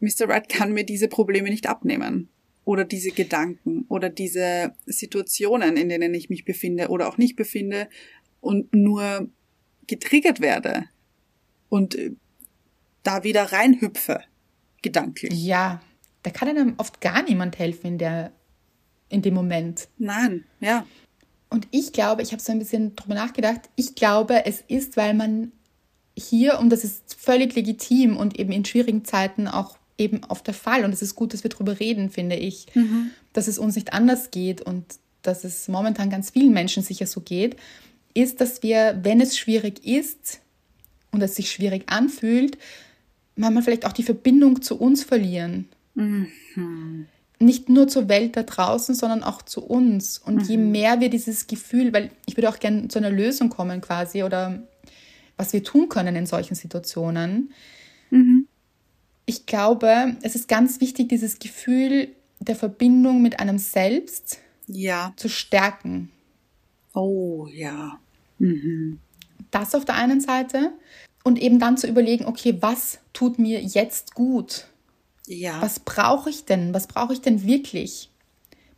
Mr. Right kann mir diese Probleme nicht abnehmen. Oder diese Gedanken oder diese Situationen, in denen ich mich befinde oder auch nicht befinde und nur getriggert werde und äh, da wieder reinhüpfe, gedanklich. Ja. Da kann einem oft gar niemand helfen in, der, in dem Moment. Nein, ja. Und ich glaube, ich habe so ein bisschen drüber nachgedacht, ich glaube, es ist, weil man hier, und das ist völlig legitim und eben in schwierigen Zeiten auch eben oft der Fall, und es ist gut, dass wir drüber reden, finde ich, dass es uns nicht anders geht und dass es momentan ganz vielen Menschen sicher so geht, ist, dass wir, wenn es schwierig ist und es sich schwierig anfühlt, manchmal vielleicht auch die Verbindung zu uns verlieren. Nicht nur zur Welt da draußen, sondern auch zu uns. Und je mehr wir dieses Gefühl, weil ich würde auch gerne zu einer Lösung kommen quasi oder was wir tun können in solchen Situationen. Ich glaube, es ist ganz wichtig, dieses Gefühl der Verbindung mit einem selbst Ja. zu stärken. Oh, ja. Das auf der einen Seite und eben dann zu überlegen, okay, was tut mir jetzt gut? Ja. was brauche ich denn? Was brauche ich denn wirklich?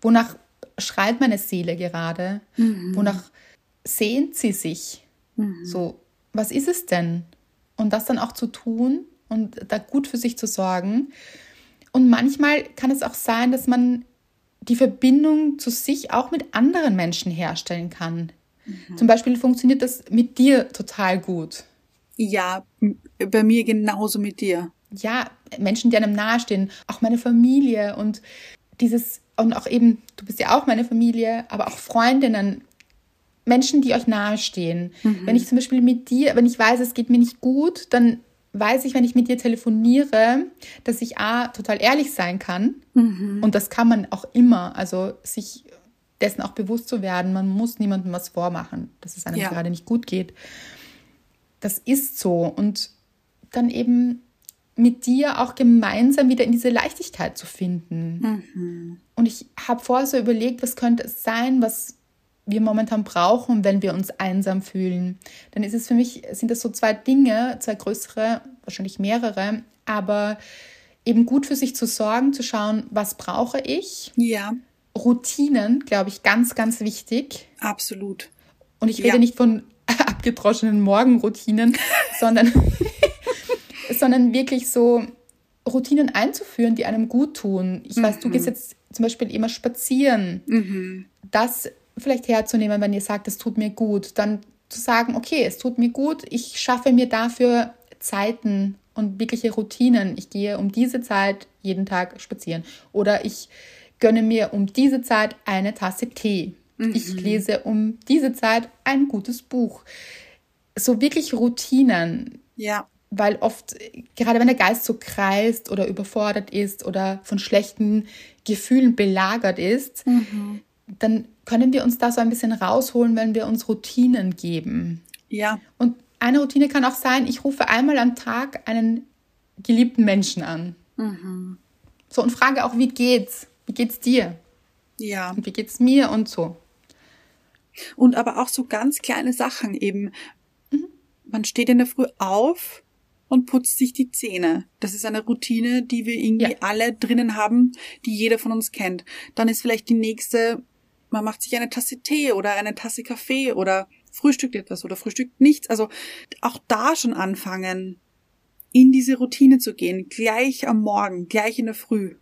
Wonach schreit meine Seele gerade? Wonach sehnt sie sich? So, was ist es denn? Und das dann auch zu tun und da gut für sich zu sorgen. Und manchmal kann es auch sein, dass man die Verbindung zu sich auch mit anderen Menschen herstellen kann. Zum Beispiel funktioniert das mit dir total gut. Ja, bei mir genauso mit dir. ja, Menschen, die einem nahestehen, auch meine Familie und dieses, und auch eben, du bist ja auch meine Familie, aber auch Freundinnen, Menschen, die euch nahestehen. Wenn ich zum Beispiel mit dir, wenn ich weiß, es geht mir nicht gut, dann weiß ich, wenn ich mit dir telefoniere, dass ich A, total ehrlich sein kann. Und das kann man auch immer, also sich dessen auch bewusst zu werden, man muss niemandem was vormachen, dass es einem Ja. gerade nicht gut geht. Das ist so. Und dann eben mit dir auch gemeinsam wieder in diese Leichtigkeit zu finden. Und ich habe vorher so überlegt, was könnte es sein, was wir momentan brauchen, wenn wir uns einsam fühlen. Dann ist es für mich, sind das so zwei Dinge, zwei größere, wahrscheinlich mehrere, aber eben gut für sich zu sorgen, zu schauen, was brauche ich. Ja, Routinen, glaube ich, ganz, ganz wichtig. absolut. Und ich Ja. rede nicht von abgedroschenen Morgenroutinen, sondern, sondern wirklich so Routinen einzuführen, die einem gut tun. Ich weiß, du gehst jetzt zum Beispiel immer spazieren. Das vielleicht herzunehmen, wenn ihr sagt, es tut mir gut. Dann zu sagen, okay, es tut mir gut, ich schaffe mir dafür Zeiten und wirkliche Routinen. Ich gehe um diese Zeit jeden Tag spazieren. Oder ich gönne mir um diese Zeit eine Tasse Tee. Ich lese um diese Zeit ein gutes Buch. So wirklich Routinen, Ja, weil oft, gerade wenn der Geist so kreist oder überfordert ist oder von schlechten Gefühlen belagert ist, dann können wir uns da so ein bisschen rausholen, wenn wir uns Routinen geben. ja, Und eine Routine kann auch sein, ich rufe einmal am Tag einen geliebten Menschen an. So und frage auch, wie geht's? Wie geht's dir? ja. Und wie geht's mir und so. Und aber auch so ganz kleine Sachen eben. Man steht in der Früh auf und putzt sich die Zähne. Das ist eine Routine, die wir irgendwie Ja. alle drinnen haben, die jeder von uns kennt. Dann ist vielleicht die nächste, man macht sich eine Tasse Tee oder eine Tasse Kaffee oder frühstückt etwas oder frühstückt nichts. Also auch da schon anfangen, in diese Routine zu gehen, gleich am Morgen, gleich in der Früh.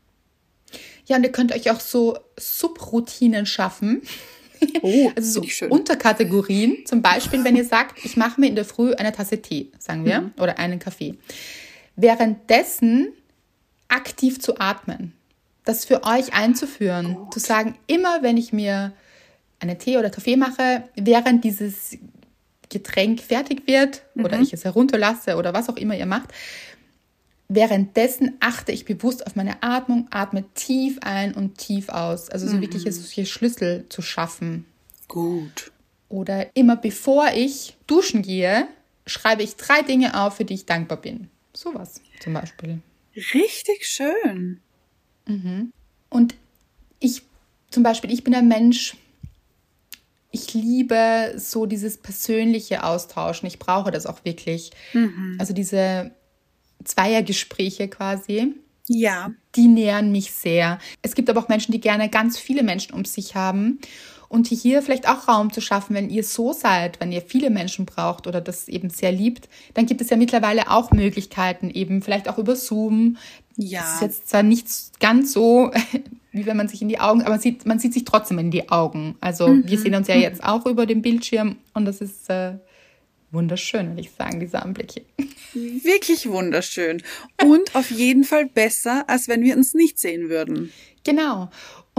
Ja, und ihr könnt euch auch so Subroutinen schaffen. Oh, Also so. Unterkategorien. Zum Beispiel, wenn ihr sagt, ich mache mir in der Früh eine Tasse Tee, sagen wir, Mhm. oder einen Kaffee. Währenddessen aktiv zu atmen. Das für euch einzuführen. Zu sagen, immer wenn ich mir einen Tee oder Kaffee mache, während dieses Getränk fertig wird oder Mhm. ich es herunterlasse oder was auch immer ihr macht, währenddessen achte ich bewusst auf meine Atmung, atme tief ein und tief aus. Also so wirklich solche Schlüssel zu schaffen. Gut. Oder immer bevor ich duschen gehe, schreibe ich drei Dinge auf, für die ich dankbar bin. Sowas zum Beispiel. Richtig schön. Und ich zum Beispiel, ich bin ein Mensch, ich liebe so dieses persönliche Austauschen. Ich brauche das auch wirklich. Also diese Zweiergespräche quasi. Ja. die nähern mich sehr. Es gibt aber auch Menschen, die gerne ganz viele Menschen um sich haben. Und hier vielleicht auch Raum zu schaffen, wenn ihr so seid, wenn ihr viele Menschen braucht oder das eben sehr liebt, dann gibt es ja mittlerweile auch Möglichkeiten, eben vielleicht auch über Zoom. Ja. Das ist jetzt zwar nicht ganz so, wie wenn man sich in die Augen, aber man sieht, man sieht sich trotzdem in die Augen. Also wir sehen uns ja jetzt auch über den Bildschirm und das ist äh, wunderschön, würde ich sagen, diese Anblicke. Wirklich wunderschön. Und auf jeden Fall besser, als wenn wir uns nicht sehen würden. Genau.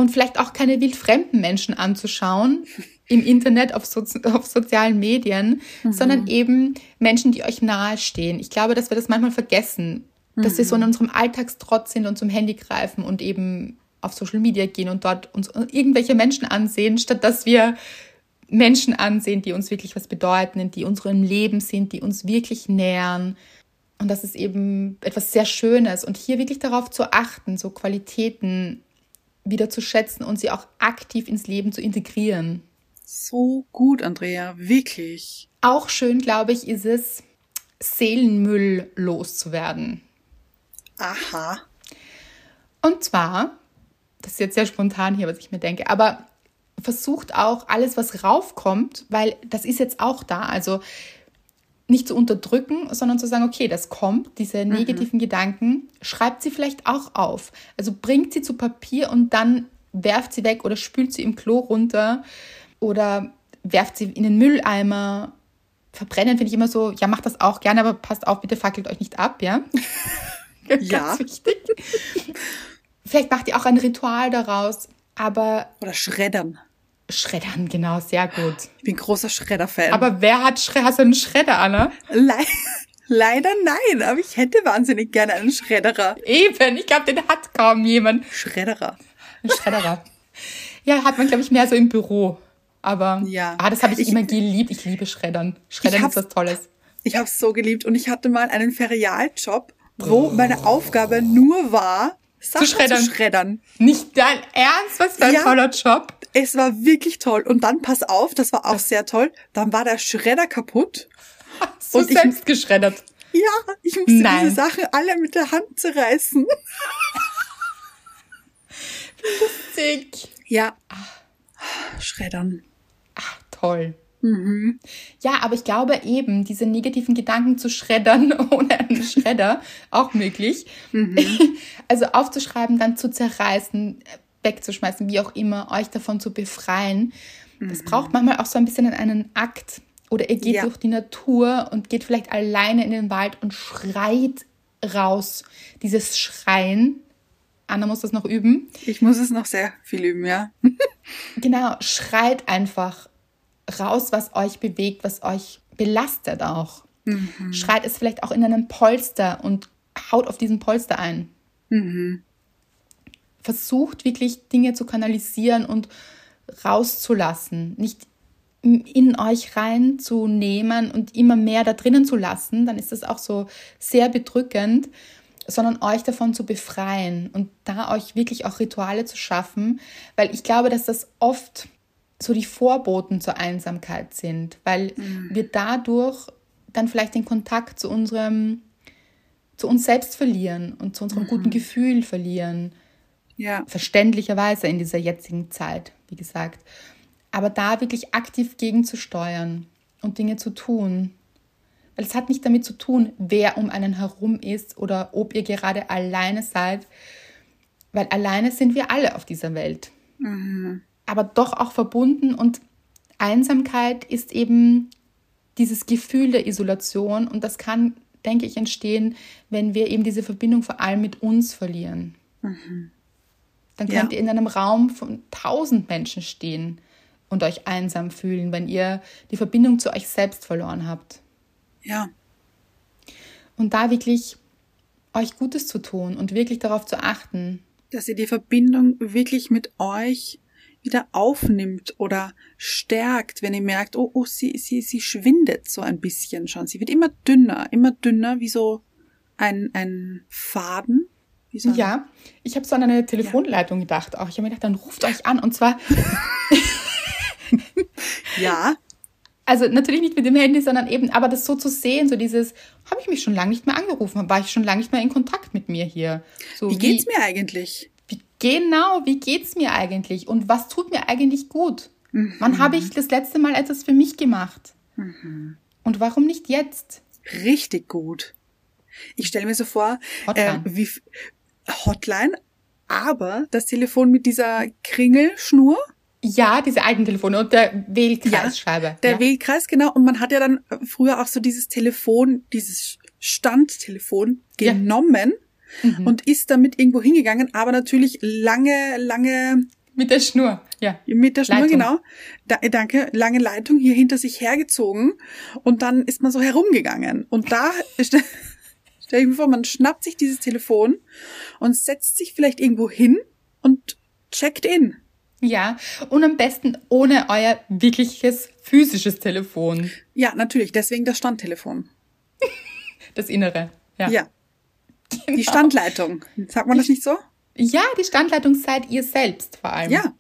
Und vielleicht auch keine wildfremden Menschen anzuschauen im Internet, auf, so auf sozialen Medien, sondern eben Menschen, die euch nahestehen. Ich glaube, dass wir das manchmal vergessen, dass wir so in unserem Alltagstrotz sind und zum Handy greifen und eben auf Social Media gehen und dort uns irgendwelche Menschen ansehen, statt dass wir Menschen ansehen, die uns wirklich was bedeuten, die unserem Leben sind, die uns wirklich nähern. Und das ist eben etwas sehr Schönes. Und hier wirklich darauf zu achten, so Qualitäten wieder zu schätzen und sie auch aktiv ins Leben zu integrieren. So gut, Andrea. Wirklich. Auch schön, glaube ich, ist es, Seelenmüll loszuwerden. Aha. Und zwar, das ist jetzt sehr spontan hier, was ich mir denke, aber versucht auch alles, was raufkommt, weil das ist jetzt auch da, also nicht zu unterdrücken, sondern zu sagen, okay, das kommt, diese negativen Gedanken, schreibt sie vielleicht auch auf. Also bringt sie zu Papier und dann werft sie weg oder spült sie im Klo runter oder werft sie in den Mülleimer. Verbrennen finde ich immer so, ja, macht das auch gerne, aber passt auf, bitte fackelt euch nicht ab, ja? Ja. Ganz wichtig. Vielleicht macht ihr auch ein Ritual daraus, aber Oder Schreddern. Schreddern, genau, sehr gut. Ich bin großer Schredder-Fan. Aber wer hat Schre hast du einen Schredder, Anna? Le leider nein, aber ich hätte wahnsinnig gerne einen Schredderer. Eben, ich glaube, den hat kaum jemand. Schredderer. Ein Schredderer. ja, hat man, glaube ich, mehr so im Büro. Aber Ja. ah, das habe ich, Ich- immer geliebt. Ich liebe Schreddern. Schreddern ist was Tolles. Ich habe es so geliebt und ich hatte mal einen Ferialjob, wo meine Aufgabe nur war, Sachen zu schreddern. schreddern. Nicht dein Ernst? Was für ein Ja. toller Job. Es war wirklich toll. Und dann, pass auf, das war auch sehr toll, dann war der Schredder kaputt. So Und ich- selbst geschreddert. Ja, ich musste Nein. diese Sachen alle mit der Hand zerreißen. Sick. Ja. Schreddern. Ach, toll. Ja, aber ich glaube eben, diese negativen Gedanken zu schreddern ohne einen Schredder, auch möglich. Also aufzuschreiben, dann zu zerreißen, wegzuschmeißen, wie auch immer, euch davon zu befreien. Das braucht manchmal auch so ein bisschen einen Akt. Oder ihr geht Ja. durch die Natur und geht vielleicht alleine in den Wald und schreit raus. Dieses Schreien. Anna muss das noch üben. Ich muss es noch sehr viel üben, ja. Genau, schreit einfach raus, was euch bewegt, was euch belastet auch. Schreit es vielleicht auch in einem Polster und haut auf diesen Polster ein. Versucht wirklich Dinge zu kanalisieren und rauszulassen, nicht in euch reinzunehmen und immer mehr da drinnen zu lassen, dann ist das auch so sehr bedrückend, sondern euch davon zu befreien und da euch wirklich auch Rituale zu schaffen, weil ich glaube, dass das oft so die Vorboten zur Einsamkeit sind, weil wir dadurch dann vielleicht den Kontakt zu unserem zu uns selbst verlieren und zu unserem mhm. guten Gefühl verlieren. Ja. Verständlicherweise in dieser jetzigen Zeit, wie gesagt. Aber da wirklich aktiv gegenzusteuern und Dinge zu tun. Weil es hat nicht damit zu tun, wer um einen herum ist oder ob ihr gerade alleine seid. Weil alleine sind wir alle auf dieser Welt. Mhm. Aber doch auch verbunden und Einsamkeit ist eben dieses Gefühl der Isolation und das kann, denke ich, entstehen, wenn wir eben diese Verbindung vor allem mit uns verlieren. Mhm. Dann könnt ja. ihr in einem Raum von tausend Menschen stehen und euch einsam fühlen, wenn ihr die Verbindung zu euch selbst verloren habt. Ja. Und da wirklich euch Gutes zu tun und wirklich darauf zu achten. Dass ihr die Verbindung wirklich mit euch wieder aufnimmt oder stärkt, wenn ihr merkt, oh, oh, sie, sie, sie schwindet so ein bisschen schon. Sie wird immer dünner, immer dünner, wie so ein, ein Faden. So ja, ich habe so an eine Telefonleitung ja. gedacht auch. Ich habe mir gedacht, dann ruft euch an und zwar. ja. Also natürlich nicht mit dem Handy, sondern eben, aber das so zu sehen, so dieses, habe ich mich schon lange nicht mehr angerufen, war ich schon lange nicht mehr in Kontakt mit mir hier. So, wie geht's wie, mir eigentlich? Genau, wie geht's mir eigentlich? Und was tut mir eigentlich gut? Mhm. Wann habe ich das letzte Mal etwas für mich gemacht? Mhm. Und warum nicht jetzt? Richtig gut. Ich stelle mir so vor, äh, wie Hotline, aber das Telefon mit dieser Kringelschnur. Ja, diese alten Telefone und der Wählkreisscheibe. Ja, der ja. Wählkreis, genau. Und man hat ja dann früher auch so dieses Telefon, dieses Standtelefon genommen ja. Mhm. und ist damit irgendwo hingegangen, aber natürlich lange, lange mit der Schnur, ja. Mit der Schnur, Leitung. genau. Da, danke, lange Leitung hier hinter sich hergezogen und dann ist man so herumgegangen. Und da stell ich mir vor, man schnappt sich dieses Telefon und setzt sich vielleicht irgendwo hin und checkt in. Ja, und am besten ohne euer wirkliches physisches Telefon. Ja, natürlich, deswegen das Standtelefon. Das Innere, ja. Ja. Genau. Die Standleitung. Sagt man das nicht so? Ja, die Standleitung seid ihr selbst vor allem. Ja.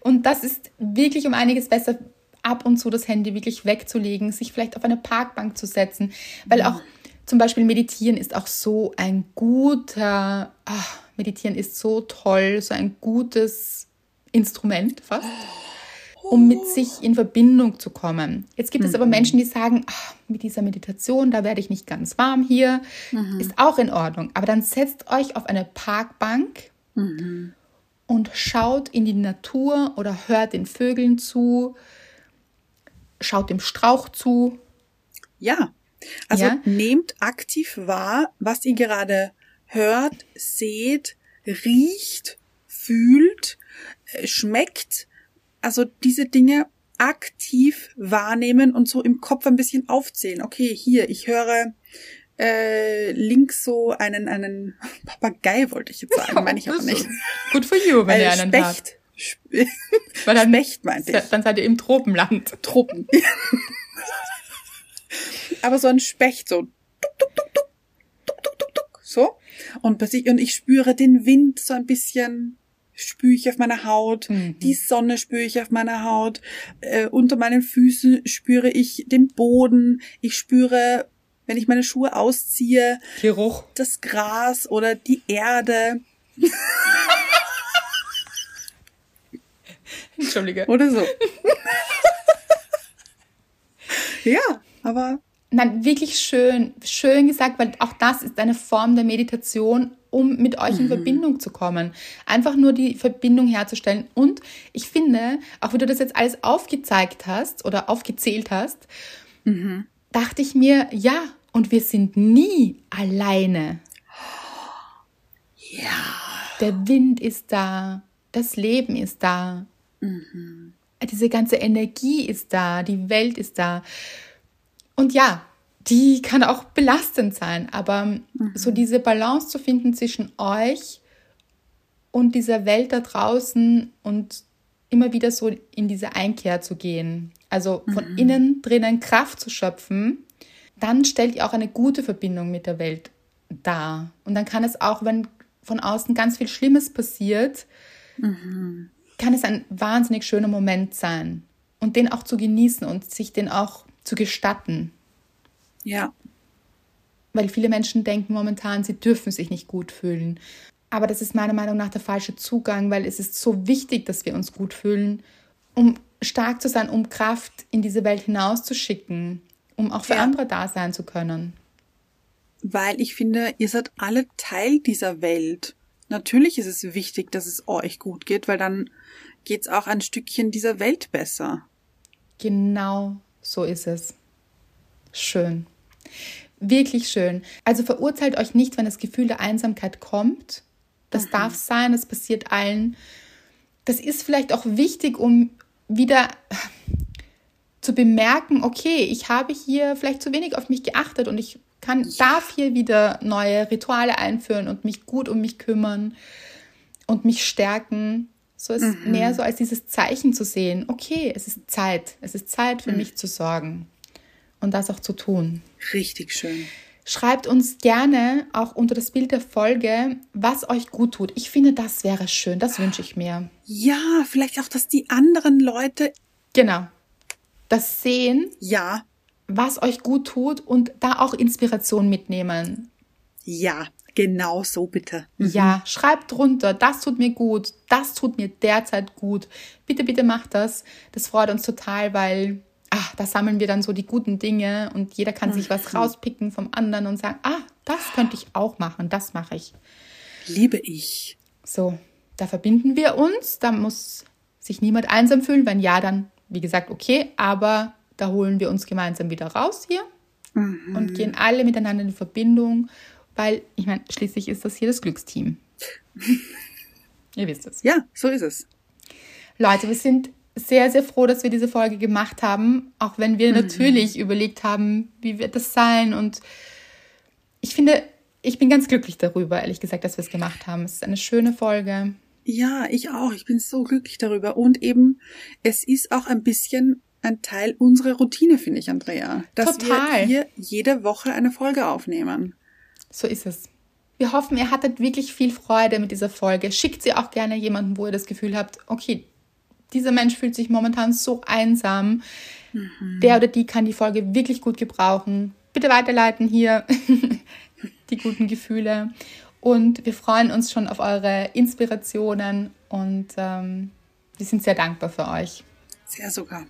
Und das ist wirklich um einiges besser, ab und zu das Handy wirklich wegzulegen, sich vielleicht auf eine Parkbank zu setzen, weil auch zum Beispiel Meditieren ist auch so ein guter, ach, Meditieren ist so toll, so ein gutes Instrument fast, um mit sich in Verbindung zu kommen. Jetzt gibt mhm. es aber mhm. Menschen, die sagen, ach, mit dieser Meditation, da werde ich nicht ganz warm hier, mhm. ist auch in Ordnung. Aber dann setzt euch auf eine Parkbank mhm. und schaut in die Natur oder hört den Vögeln zu, schaut dem Strauch zu. Ja, also ja? nehmt aktiv wahr, was ihr gerade hört, seht, riecht, fühlt, äh, schmeckt also diese Dinge aktiv wahrnehmen und so im Kopf ein bisschen aufzählen. Okay, hier, ich höre äh, links so einen, einen Papagei, wollte ich jetzt sagen, ja, meine ich aber nicht. Gut für you, wenn äh, einen Specht. habt. Weil dann, Specht, meinte ich. Dann seid ihr im Tropenland. Tropen. aber so ein Specht, so tuk, tuk, tuk, tuk, tuk, tuk, tuk, so. Und, und ich spüre den Wind so ein bisschen spüre ich auf meiner Haut, mhm. die Sonne spüre ich auf meiner Haut, äh, unter meinen Füßen spüre ich den Boden, ich spüre, wenn ich meine Schuhe ausziehe, Geruch. das Gras oder die Erde. Entschuldige. Oder so. ja, aber Nein, wirklich schön, schön gesagt, weil auch das ist eine Form der Meditation, um mit euch in mhm. Verbindung zu kommen. Einfach nur die Verbindung herzustellen. Und ich finde, auch wie du das jetzt alles aufgezeigt hast oder aufgezählt hast, mhm. dachte ich mir, ja, und wir sind nie alleine. Ja. Der Wind ist da, das Leben ist da, mhm. diese ganze Energie ist da, die Welt ist da. Und ja, die kann auch belastend sein, aber mhm. so diese Balance zu finden zwischen euch und dieser Welt da draußen und immer wieder so in diese Einkehr zu gehen, also von mhm. innen drinnen Kraft zu schöpfen, dann stellt ihr auch eine gute Verbindung mit der Welt dar. Und dann kann es auch, wenn von außen ganz viel Schlimmes passiert, mhm. kann es ein wahnsinnig schöner Moment sein und den auch zu genießen und sich den auch zu gestatten. Ja. weil viele Menschen denken momentan, sie dürfen sich nicht gut fühlen. Aber das ist meiner Meinung nach der falsche Zugang, weil es ist so wichtig, dass wir uns gut fühlen, um stark zu sein, um Kraft in diese Welt hinauszuschicken, um auch für ja. andere da sein zu können. Weil ich finde, ihr seid alle Teil dieser Welt. Natürlich ist es wichtig, dass es euch gut geht, weil dann geht es auch ein Stückchen dieser Welt besser. Genau so ist es. Schön. Wirklich schön. Also verurteilt euch nicht, wenn das Gefühl der Einsamkeit kommt. Das mhm. darf sein, das passiert allen. Das ist vielleicht auch wichtig, um wieder zu bemerken, okay, ich habe hier vielleicht zu wenig auf mich geachtet und ich kann, ja. darf hier wieder neue Rituale einführen und mich gut um mich kümmern und mich stärken. So ist mhm. mehr so als dieses Zeichen zu sehen, okay, es ist Zeit, es ist Zeit für mhm. mich zu sorgen und das auch zu tun. Richtig schön. Schreibt uns gerne auch unter das Bild der Folge, was euch gut tut. Ich finde, das wäre schön. Das wünsche ich mir. Ja, vielleicht auch, dass die anderen Leute. Genau. Das sehen. Ja. Was euch gut tut und da auch Inspiration mitnehmen. Ja, genau so bitte. Mhm. Ja, schreibt drunter, das tut mir gut, das tut mir derzeit gut. Bitte, bitte macht das. Das freut uns total, weil ach, da sammeln wir dann so die guten Dinge und jeder kann sich was mhm. rauspicken vom anderen und sagen, ah, das könnte ich auch machen, das mache ich. Liebe ich. So, da verbinden wir uns, da muss sich niemand einsam fühlen, wenn ja, dann, wie gesagt, okay, aber da holen wir uns gemeinsam wieder raus hier mhm. und gehen alle miteinander in Verbindung, weil, ich meine, schließlich ist das hier das Glücksteam. Ihr wisst es. Ja, so ist es. Leute, wir sind sehr, sehr froh, dass wir diese Folge gemacht haben, auch wenn wir mhm. natürlich überlegt haben, wie wird das sein. Und ich finde, ich bin ganz glücklich darüber, ehrlich gesagt, dass wir es gemacht haben. Es ist eine schöne Folge. Ja, ich auch. Ich bin so glücklich darüber. Und eben, es ist auch ein bisschen ein Teil unserer Routine, finde ich, Andrea. Dass Total. wir hier jede Woche eine Folge aufnehmen. So ist es. Wir hoffen, ihr hattet wirklich viel Freude mit dieser Folge. Schickt sie auch gerne jemandem, wo ihr das Gefühl habt, okay, dieser Mensch fühlt sich momentan so einsam. Mhm. Der oder die kann die Folge wirklich gut gebrauchen. Bitte weiterleiten hier die guten Gefühle. Und wir freuen uns schon auf eure Inspirationen und ähm, wir sind sehr dankbar für euch. Sehr sogar.